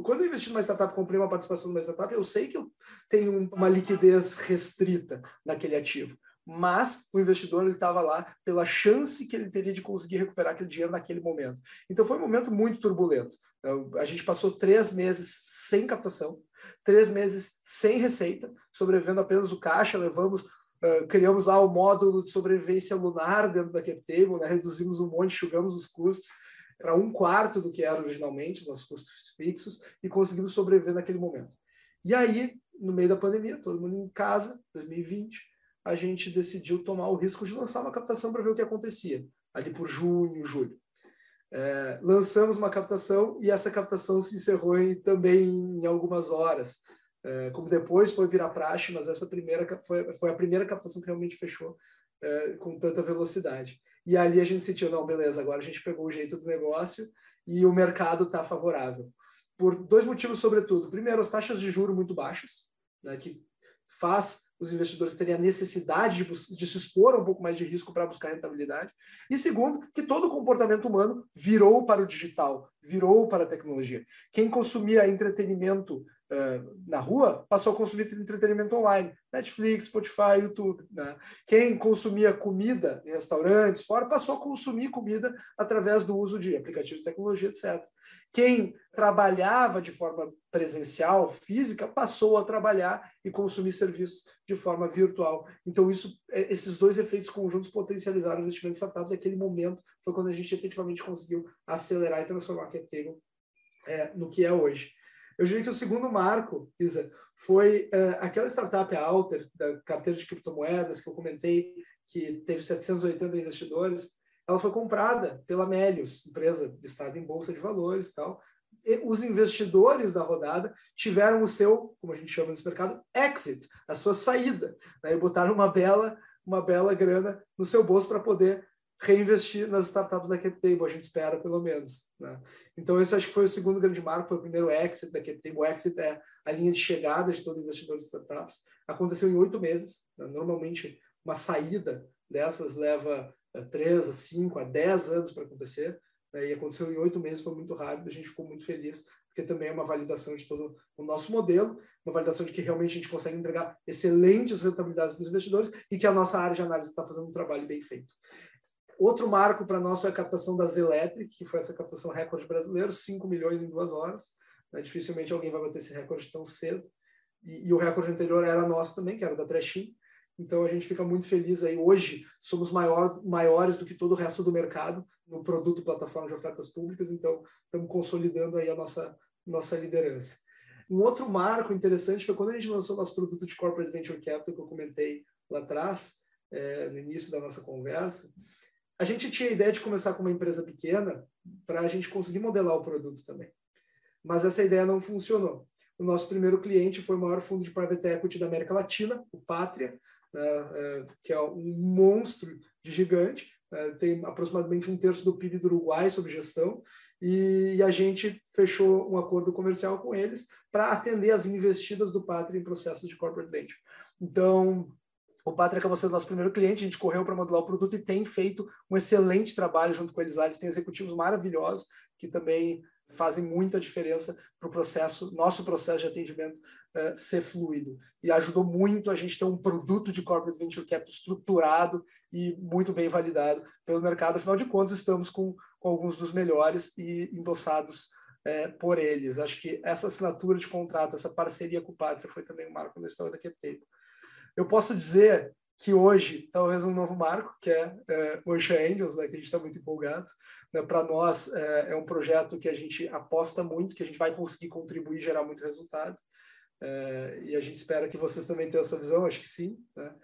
quando eu investi numa startup, comprei uma participação numa startup, eu sei que eu tenho uma liquidez restrita naquele ativo mas o investidor estava lá pela chance que ele teria de conseguir recuperar aquele dinheiro naquele momento. Então foi um momento muito turbulento. Então, a gente passou três meses sem captação, três meses sem receita, sobrevivendo apenas o caixa, levamos Uh, criamos lá o módulo de sobrevivência lunar dentro da CapTable, né? reduzimos um monte, enxugamos os custos para um quarto do que era originalmente, os nossos custos fixos, e conseguimos sobreviver naquele momento. E aí, no meio da pandemia, todo mundo em casa, 2020, a gente decidiu tomar o risco de lançar uma captação para ver o que acontecia, ali por junho, julho. É, lançamos uma captação e essa captação se encerrou em, também em algumas horas. É, como depois foi virar praxe, mas essa primeira foi, foi a primeira captação que realmente fechou é, com tanta velocidade. E ali a gente sentiu, não, beleza, agora a gente pegou o jeito do negócio e o mercado está favorável. Por dois motivos, sobretudo. Primeiro, as taxas de juro muito baixas, né, que faz os investidores terem a necessidade de, de se expor a um pouco mais de risco para buscar rentabilidade. E segundo, que todo o comportamento humano virou para o digital, virou para a tecnologia. Quem consumia entretenimento na rua passou a consumir entretenimento online. Netflix, Spotify, YouTube. Né? Quem consumia comida em restaurantes fora passou a consumir comida através do uso de aplicativos de tecnologia, etc. Quem trabalhava de forma presencial, física, passou a trabalhar e consumir serviços de forma virtual. Então, isso, é, esses dois efeitos conjuntos potencializaram o investimento em startups. Aquele momento foi quando a gente efetivamente conseguiu acelerar e transformar a CapTable é, no que é hoje. Eu diria que o segundo marco, Isa, foi uh, aquela startup Alter, da carteira de criptomoedas, que eu comentei, que teve 780 investidores. Ela foi comprada pela Melius, empresa listada em bolsa de valores tal. E os investidores da rodada tiveram o seu, como a gente chama nesse mercado, exit, a sua saída, né? e botaram uma bela, uma bela grana no seu bolso para poder reinvestir nas startups da CapTable, a gente espera pelo menos. Né? Então, esse acho que foi o segundo grande marco, foi o primeiro exit da CapTable. O exit é a linha de chegada de todo investidor de startups. Aconteceu em oito meses. Né? Normalmente, uma saída dessas leva eh, três a cinco a dez anos para acontecer. Né? E aconteceu em oito meses, foi muito rápido. A gente ficou muito feliz, porque também é uma validação de todo o nosso modelo, uma validação de que realmente a gente consegue entregar excelentes rentabilidades para os investidores e que a nossa área de análise está fazendo um trabalho bem feito. Outro marco para nós foi a captação da Zelectric, que foi essa captação recorde brasileiro, 5 milhões em duas horas. Né? Dificilmente alguém vai bater esse recorde tão cedo. E, e, o recorde anterior era nosso também, que era da Trechim. Então a gente fica muito feliz aí. Hoje somos maior, maiores do que todo o resto do mercado no produto plataforma de ofertas públicas, então estamos consolidando aí a nossa, nossa liderança. Um outro marco interessante foi quando a gente lançou nosso produto de Corporate Venture Capital, que eu comentei lá atrás, é, no início da nossa conversa a gente tinha a ideia de começar com uma empresa pequena para a gente conseguir modelar o produto também. Mas essa ideia não funcionou. O nosso primeiro cliente foi o maior fundo de private equity da América Latina, o Pátria, né, é, que é um monstro de gigante, é, tem aproximadamente um terço do PIB do Uruguai sob gestão, e, a gente fechou um acordo comercial com eles para atender as investidas do Pátria em processos de corporate venture. Então, o Pátria acabou sendo nosso primeiro cliente, a gente correu para modular o produto e tem feito um excelente trabalho junto com eles lá. Eles têm executivos maravilhosos que também fazem muita diferença para o processo, nosso processo de atendimento uh, ser fluido. E ajudou muito a gente ter um produto de corporate venture capital estruturado e muito bem validado pelo mercado. Afinal de contas, estamos com, com alguns dos melhores e endossados uh, por eles. Acho que essa assinatura de contrato, essa parceria com o Pátria foi também um marco na história da CapTable. Eu posso dizer que hoje, talvez um novo marco, que é, é Ocean Angels, né, que a gente está muito empolgado. Né, Para nós, é, é, um projeto que a gente aposta muito, que a gente vai conseguir contribuir e gerar muito resultado. É, e a gente espera que vocês também tenham essa visão, acho que sim. Né?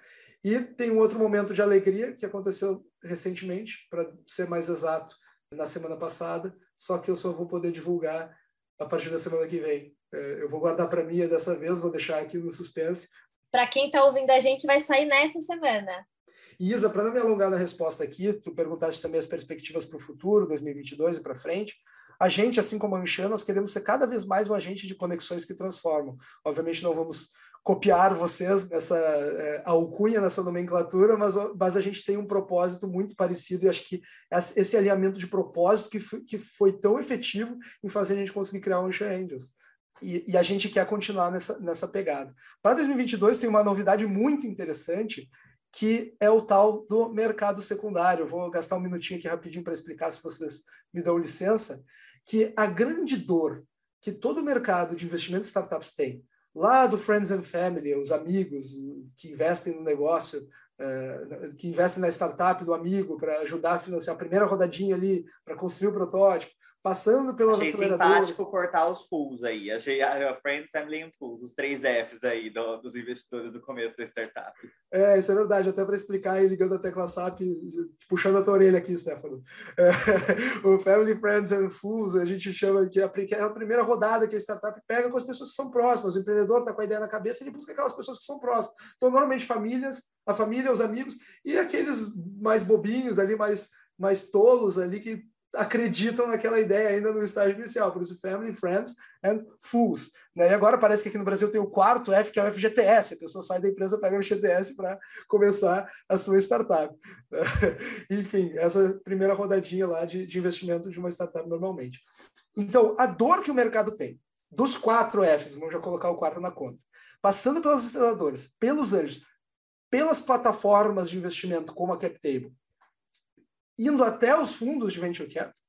E tem um outro momento de alegria que aconteceu recentemente, para ser mais exato, na semana passada, só que eu só vou poder divulgar a partir da semana que vem. É, eu vou guardar para mim dessa vez, vou deixar aqui no suspense, para quem está ouvindo a gente, vai sair nessa semana. Isa, para não me alongar na resposta aqui, tu perguntaste também as perspectivas para o futuro, 2022 e para frente. A gente, assim como a Anchan, nós queremos ser cada vez mais um agente de conexões que transformam. Obviamente não vamos copiar vocês nessa é, alcunha, nessa nomenclatura, mas, mas a gente tem um propósito muito parecido e acho que esse alinhamento de propósito que que foi tão efetivo em fazer a gente conseguir criar o Anchan Angels. E, e, a gente quer continuar nessa, nessa pegada. Para 2022 tem uma novidade muito interessante, que é o tal do mercado secundário. Eu vou gastar um minutinho aqui rapidinho para explicar, se vocês me dão licença, que a grande dor que todo o mercado de investimento de startups tem, lá do Friends and Family, os amigos que investem no negócio, uh, que investem na startup do amigo para ajudar a financiar a primeira rodadinha ali, para construir o protótipo, passando pelas Achei simpático cortar os fools aí. Achei a, Friends, Family and Fools, os três Fs aí do, dos investidores do começo da startup. É, isso é verdade. Até para explicar aí, ligando a tecla SAP, puxando a tua orelha aqui, Stefano. É, o Family, Friends and Fools, a gente chama que é a primeira rodada que a startup pega com as pessoas que são próximas. O empreendedor está com a ideia na cabeça, ele busca aquelas pessoas que são próximas. Então, normalmente, famílias, a família, os amigos, e aqueles mais bobinhos ali, mais mais tolos ali que acreditam naquela ideia ainda no estágio inicial, por isso Family, Friends and Fools. Né? E agora parece que aqui no Brasil tem o quarto F, que é o FGTS, a pessoa sai da empresa, pega o FGTS para começar a sua startup. Enfim, essa primeira rodadinha lá de, de investimento de uma startup normalmente. Então, a dor que o mercado tem, dos quatro Fs, vamos já colocar o quarto na conta, passando pelas aceleradoras, pelos anjos, pelas plataformas de investimento como a CapTable, indo até os fundos de venture capital,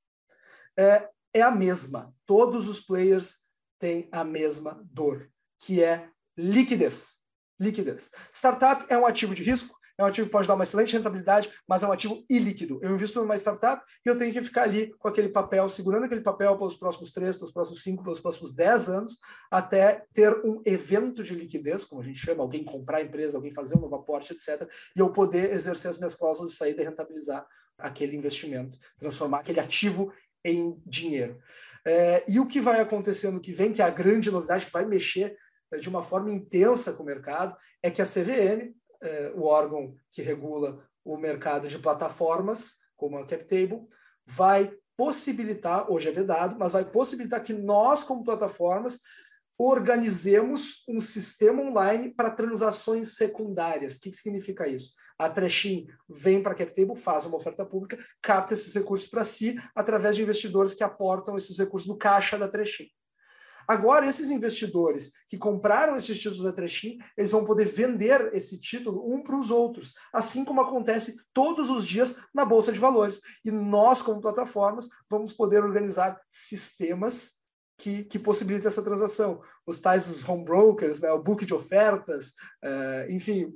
é, é a mesma. Todos os players têm a mesma dor, que é liquidez. Liquidez. Startup é um ativo de risco, é um ativo que pode dar uma excelente rentabilidade, mas é um ativo ilíquido. Eu invisto numa startup e eu tenho que ficar ali com aquele papel, segurando aquele papel pelos próximos três, pelos próximos cinco, pelos próximos dez anos, até ter um evento de liquidez, como a gente chama, alguém comprar a empresa, alguém fazer um novo aporte, etc., e eu poder exercer as minhas cláusulas de saída e rentabilizar aquele investimento, transformar aquele ativo em dinheiro. É, e o que vai acontecer no que vem, que é a grande novidade, que vai mexer é, de uma forma intensa com o mercado, é que a CVM, é, o órgão que regula o mercado de plataformas, como a CapTable, vai possibilitar, hoje é vedado, mas vai possibilitar que nós, como plataformas, organizemos um sistema online para transações secundárias. O que, que significa isso? A Trechim vem para a CapTable, faz uma oferta pública, capta esses recursos para si através de investidores que aportam esses recursos no caixa da Trechim. Agora, esses investidores que compraram esses títulos da Trechim, eles vão poder vender esse título um para os outros, assim como acontece todos os dias na Bolsa de Valores. E nós, como plataformas, vamos poder organizar sistemas que, que possibilita essa transação. Os tais os home brokers, né, o book de ofertas, uh, enfim,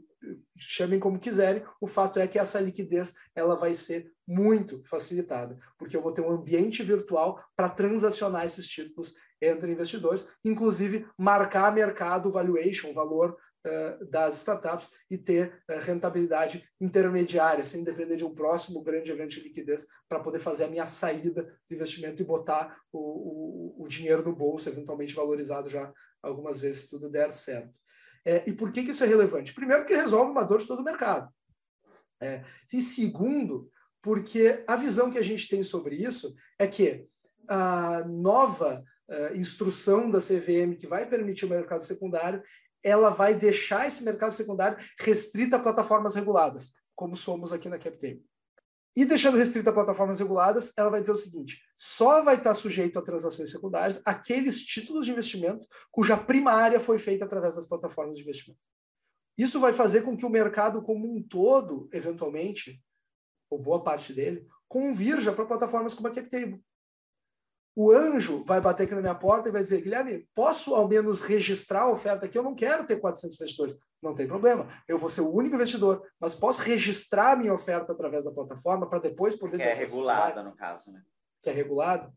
chamem como quiserem, o fato é que essa liquidez ela vai ser muito facilitada, porque eu vou ter um ambiente virtual para transacionar esses títulos entre investidores, inclusive marcar mercado valuation, valor uh, das startups e ter uh, rentabilidade intermediária, sem depender de um próximo grande evento de liquidez para poder fazer a minha saída do investimento e botar o, o, o dinheiro no bolso, eventualmente valorizado já algumas vezes se tudo der certo. É, e por que, que isso é relevante? Primeiro, porque resolve uma dor de todo o mercado. É, e segundo, porque a visão que a gente tem sobre isso é que a nova uh, instrução da CVM que vai permitir o mercado secundário, ela vai deixar esse mercado secundário restrito a plataformas reguladas, como somos aqui na CapTable. E deixando restrito a plataformas reguladas, ela vai dizer o seguinte: só vai estar sujeito a transações secundárias aqueles títulos de investimento cuja primária foi feita através das plataformas de investimento. Isso vai fazer com que o mercado como um todo, eventualmente, ou boa parte dele, convirja para plataformas como a CapTable. O anjo vai bater aqui na minha porta e vai dizer, Guilherme, posso ao menos registrar a oferta aqui? Eu não quero ter 400 investidores. Não tem problema. Eu vou ser o único investidor, mas posso registrar a minha oferta através da plataforma para depois poder... Que é regulada, no caso, né? Que é regulado.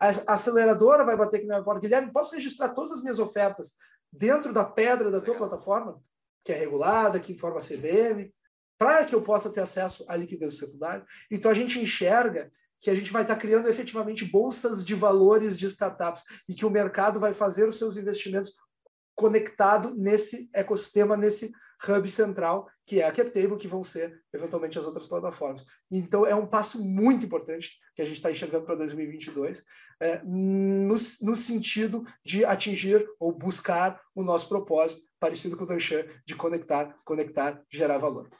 A aceleradora vai bater aqui na minha porta. Guilherme, posso registrar todas as minhas ofertas dentro da pedra da tua Legal. plataforma? Que é regulada, que informa a CVM para que eu possa ter acesso à liquidez secundária. Então, a gente enxerga que a gente vai estar criando efetivamente bolsas de valores de startups e que o mercado vai fazer os seus investimentos conectado nesse ecossistema, nesse hub central, que é a CapTable, que vão ser eventualmente as outras plataformas. Então, é um passo muito importante que a gente está enxergando para 2022, é, no, no sentido de atingir ou buscar o nosso propósito, parecido com o Danchan, de conectar, conectar, gerar valor.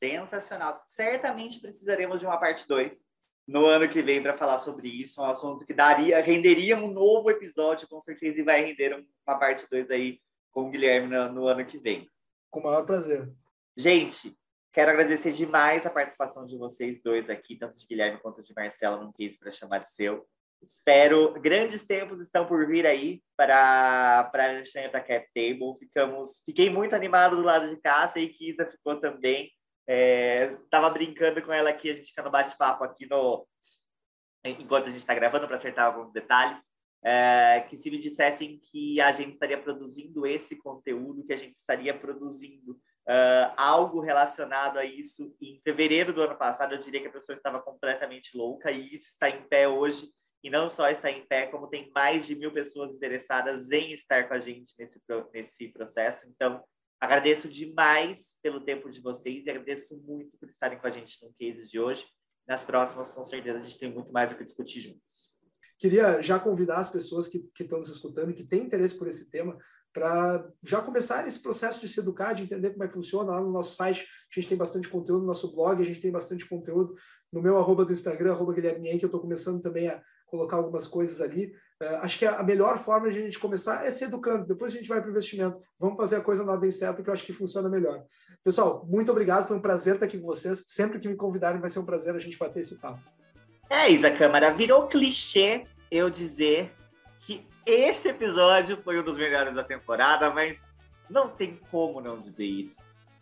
Sensacional. Certamente precisaremos de uma parte 2 no ano que vem para falar sobre isso. É um assunto que daria, renderia um novo episódio, com certeza, e vai render uma parte 2 aí com o Guilherme no, no ano que vem. Com o maior prazer. Gente, quero agradecer demais a participação de vocês dois aqui, tanto de Guilherme quanto de Marcela, num case para chamar de seu. Espero, grandes tempos estão por vir aí para para a Cap Table. Ficamos, fiquei muito animado do lado de cá, sei que Isa ficou também. É, tava brincando com ela aqui, a gente fica no bate-papo aqui no enquanto a gente está gravando para acertar alguns detalhes. É, que se me dissessem que a gente estaria produzindo esse conteúdo, que a gente estaria produzindo uh, algo relacionado a isso em fevereiro do ano passado, eu diria que a pessoa estava completamente louca e isso está em pé hoje. E não só está em pé, como tem mais de mil pessoas interessadas em estar com a gente nesse, nesse processo. Então, Agradeço demais pelo tempo de vocês e agradeço muito por estarem com a gente no case de hoje. Nas próximas, com certeza, a gente tem muito mais o que discutir juntos. Queria já convidar as pessoas que, que estão nos escutando e que têm interesse por esse tema para já começar esse processo de se educar, de entender como é que funciona. Lá no nosso site, a gente tem bastante conteúdo, no nosso blog, a gente tem bastante conteúdo. No meu arroba do Instagram, arroba Guilherme que eu estou começando também a colocar algumas coisas ali. Uh, acho que a, melhor forma de a gente começar é se educando. Depois a gente vai para o investimento. Vamos fazer a coisa na ordem certa, que eu acho que funciona melhor. Pessoal, muito obrigado. Foi um prazer estar aqui com vocês. Sempre que me convidarem, vai ser um prazer a gente bater esse papo. É, Isa Câmara, virou clichê eu dizer esse episódio foi um dos melhores da temporada, mas não tem como não dizer isso.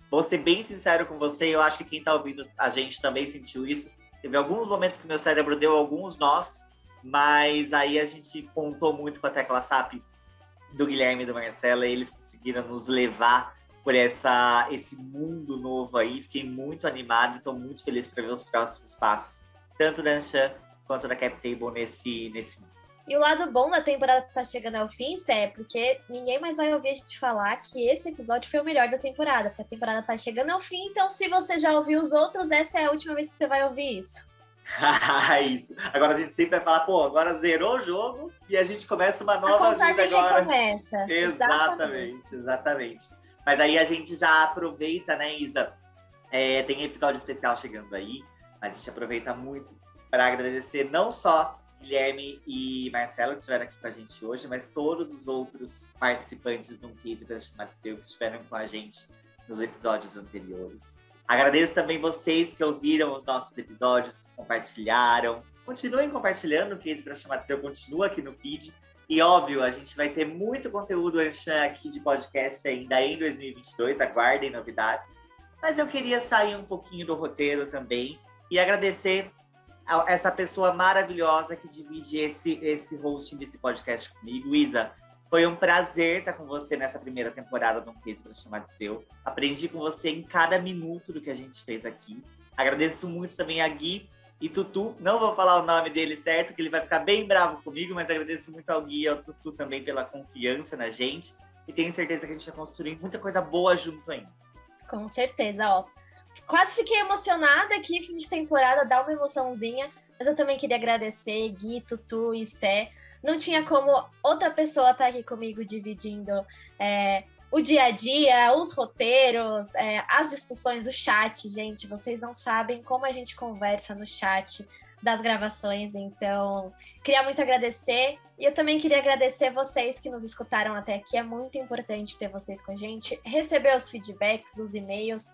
Vou ser bem sincero com você, eu acho que quem está ouvindo a gente também sentiu isso. Teve alguns momentos que meu cérebro deu alguns nós, mas aí a gente contou muito com a tecla SAP do Guilherme e do Marcelo, e eles conseguiram nos levar por essa, esse mundo novo aí. Fiquei muito animado e estou muito feliz para ver os próximos passos, tanto da Anshan quanto da CapTable nesse, nesse mundo. E o lado bom da temporada que tá chegando ao fim, Sté, é porque ninguém mais vai ouvir a gente falar que esse episódio foi o melhor da temporada, porque a temporada tá chegando ao fim, então se você já ouviu os outros, essa é a última vez que você vai ouvir isso. Isso. Agora a gente sempre vai falar, pô, agora zerou o jogo e a gente começa uma nova a vida agora. Recomeça. Exatamente, exatamente. Mas aí a gente já aproveita, né, Isa? É, tem episódio especial chegando aí. A gente aproveita muito para agradecer não só Guilherme e Marcelo que estiveram aqui com a gente hoje, mas todos os outros participantes do Chamada Seu que estiveram com a gente nos episódios anteriores. Agradeço também vocês que ouviram os nossos episódios, que compartilharam. Continuem compartilhando, o Case para chamar seu continua aqui no feed. E óbvio, a gente vai ter muito conteúdo aqui de podcast ainda em 2022, aguardem novidades. Mas eu queria sair um pouquinho do roteiro também e agradecer essa pessoa maravilhosa que divide esse, esse hosting desse podcast comigo, Isa. Foi um prazer estar com você nessa primeira temporada do Um Case para Chamar de Seu. Aprendi com você em cada minuto do que a gente fez aqui. Agradeço muito também a Gui e Tutu. Não vou falar o nome dele certo, que ele vai ficar bem bravo comigo, mas agradeço muito ao Gui e ao Tutu também pela confiança na gente. E tenho certeza que a gente vai construir muita coisa boa junto ainda. Com certeza, ó. Quase fiquei emocionada aqui, fim de temporada, dá uma emoçãozinha. Mas eu também queria agradecer Gui, Tutu e Sté. Não tinha como outra pessoa estar aqui comigo dividindo é, o dia a dia, os roteiros, é, as discussões, o chat, gente. Vocês não sabem como a gente conversa no chat das gravações, então queria muito agradecer e eu também queria agradecer vocês que nos escutaram até aqui. É muito importante ter vocês com a gente, receber os feedbacks, os e-mails.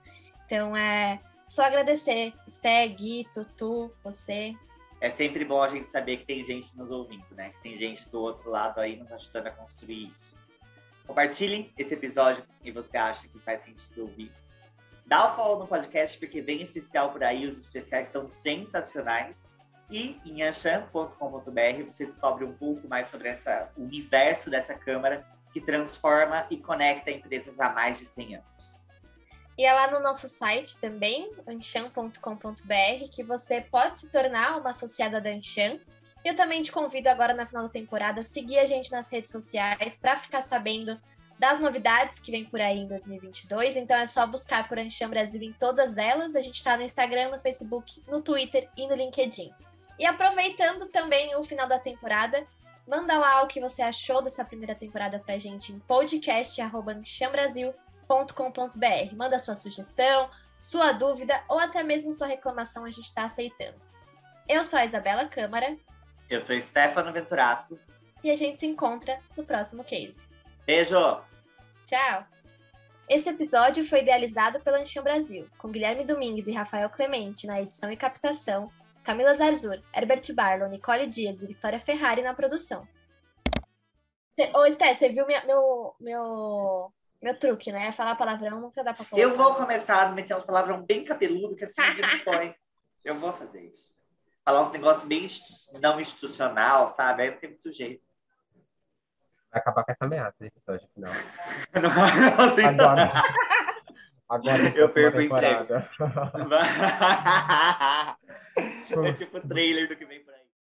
Então é só agradecer, Steg, Gui, Tutu, você. É sempre bom a gente saber que tem gente nos ouvindo, né? Que tem gente do outro lado aí nos ajudando a construir isso. Compartilhem esse episódio quem você acha que faz sentido ouvir. Dá o follow no podcast, porque vem especial por aí, os especiais estão sensacionais. E em anchan.com.br você descobre um pouco mais sobre essa, o universo dessa câmara que transforma e conecta empresas há mais de 100 anos. E é lá no nosso site também, anchan.com.br, que você pode se tornar uma associada da Anchan. E eu também te convido agora na final da temporada a seguir a gente nas redes sociais para ficar sabendo das novidades que vem por aí em 2022. Então é só buscar por Anchan Brasil em todas elas. A gente está no Instagram, no Facebook, no Twitter e no LinkedIn. E aproveitando também o final da temporada, manda lá o que você achou dessa primeira temporada pra gente em podcast.anchambrasil.com.br. Manda sua sugestão, sua dúvida ou até mesmo sua reclamação, a gente está aceitando. Eu sou a Isabela Câmara. Eu sou Stefano Venturato. E a gente se encontra no próximo case. Beijo! Tchau! Esse episódio foi idealizado pela Anchan Brasil, com Guilherme Domingues e Rafael Clemente na edição e captação, Camila Zarzur, Herbert Barlow, Nicole Dias e Vitória Ferrari na produção. Cê, ô, Sté, você viu minha, meu, meu, meu truque, né? Falar palavrão nunca dá pra falar. Eu vou começar a meter uns palavrão bem cabeludo que assim ninguém põe. Eu vou fazer isso. Falar uns negócios bem institu não institucional, sabe? Aí não tem muito jeito. Vai acabar com essa ameaça, episódio final. não, não, assim, Agora. Agora Eu perco o emprego. é tipo o trailer do que vem por aí.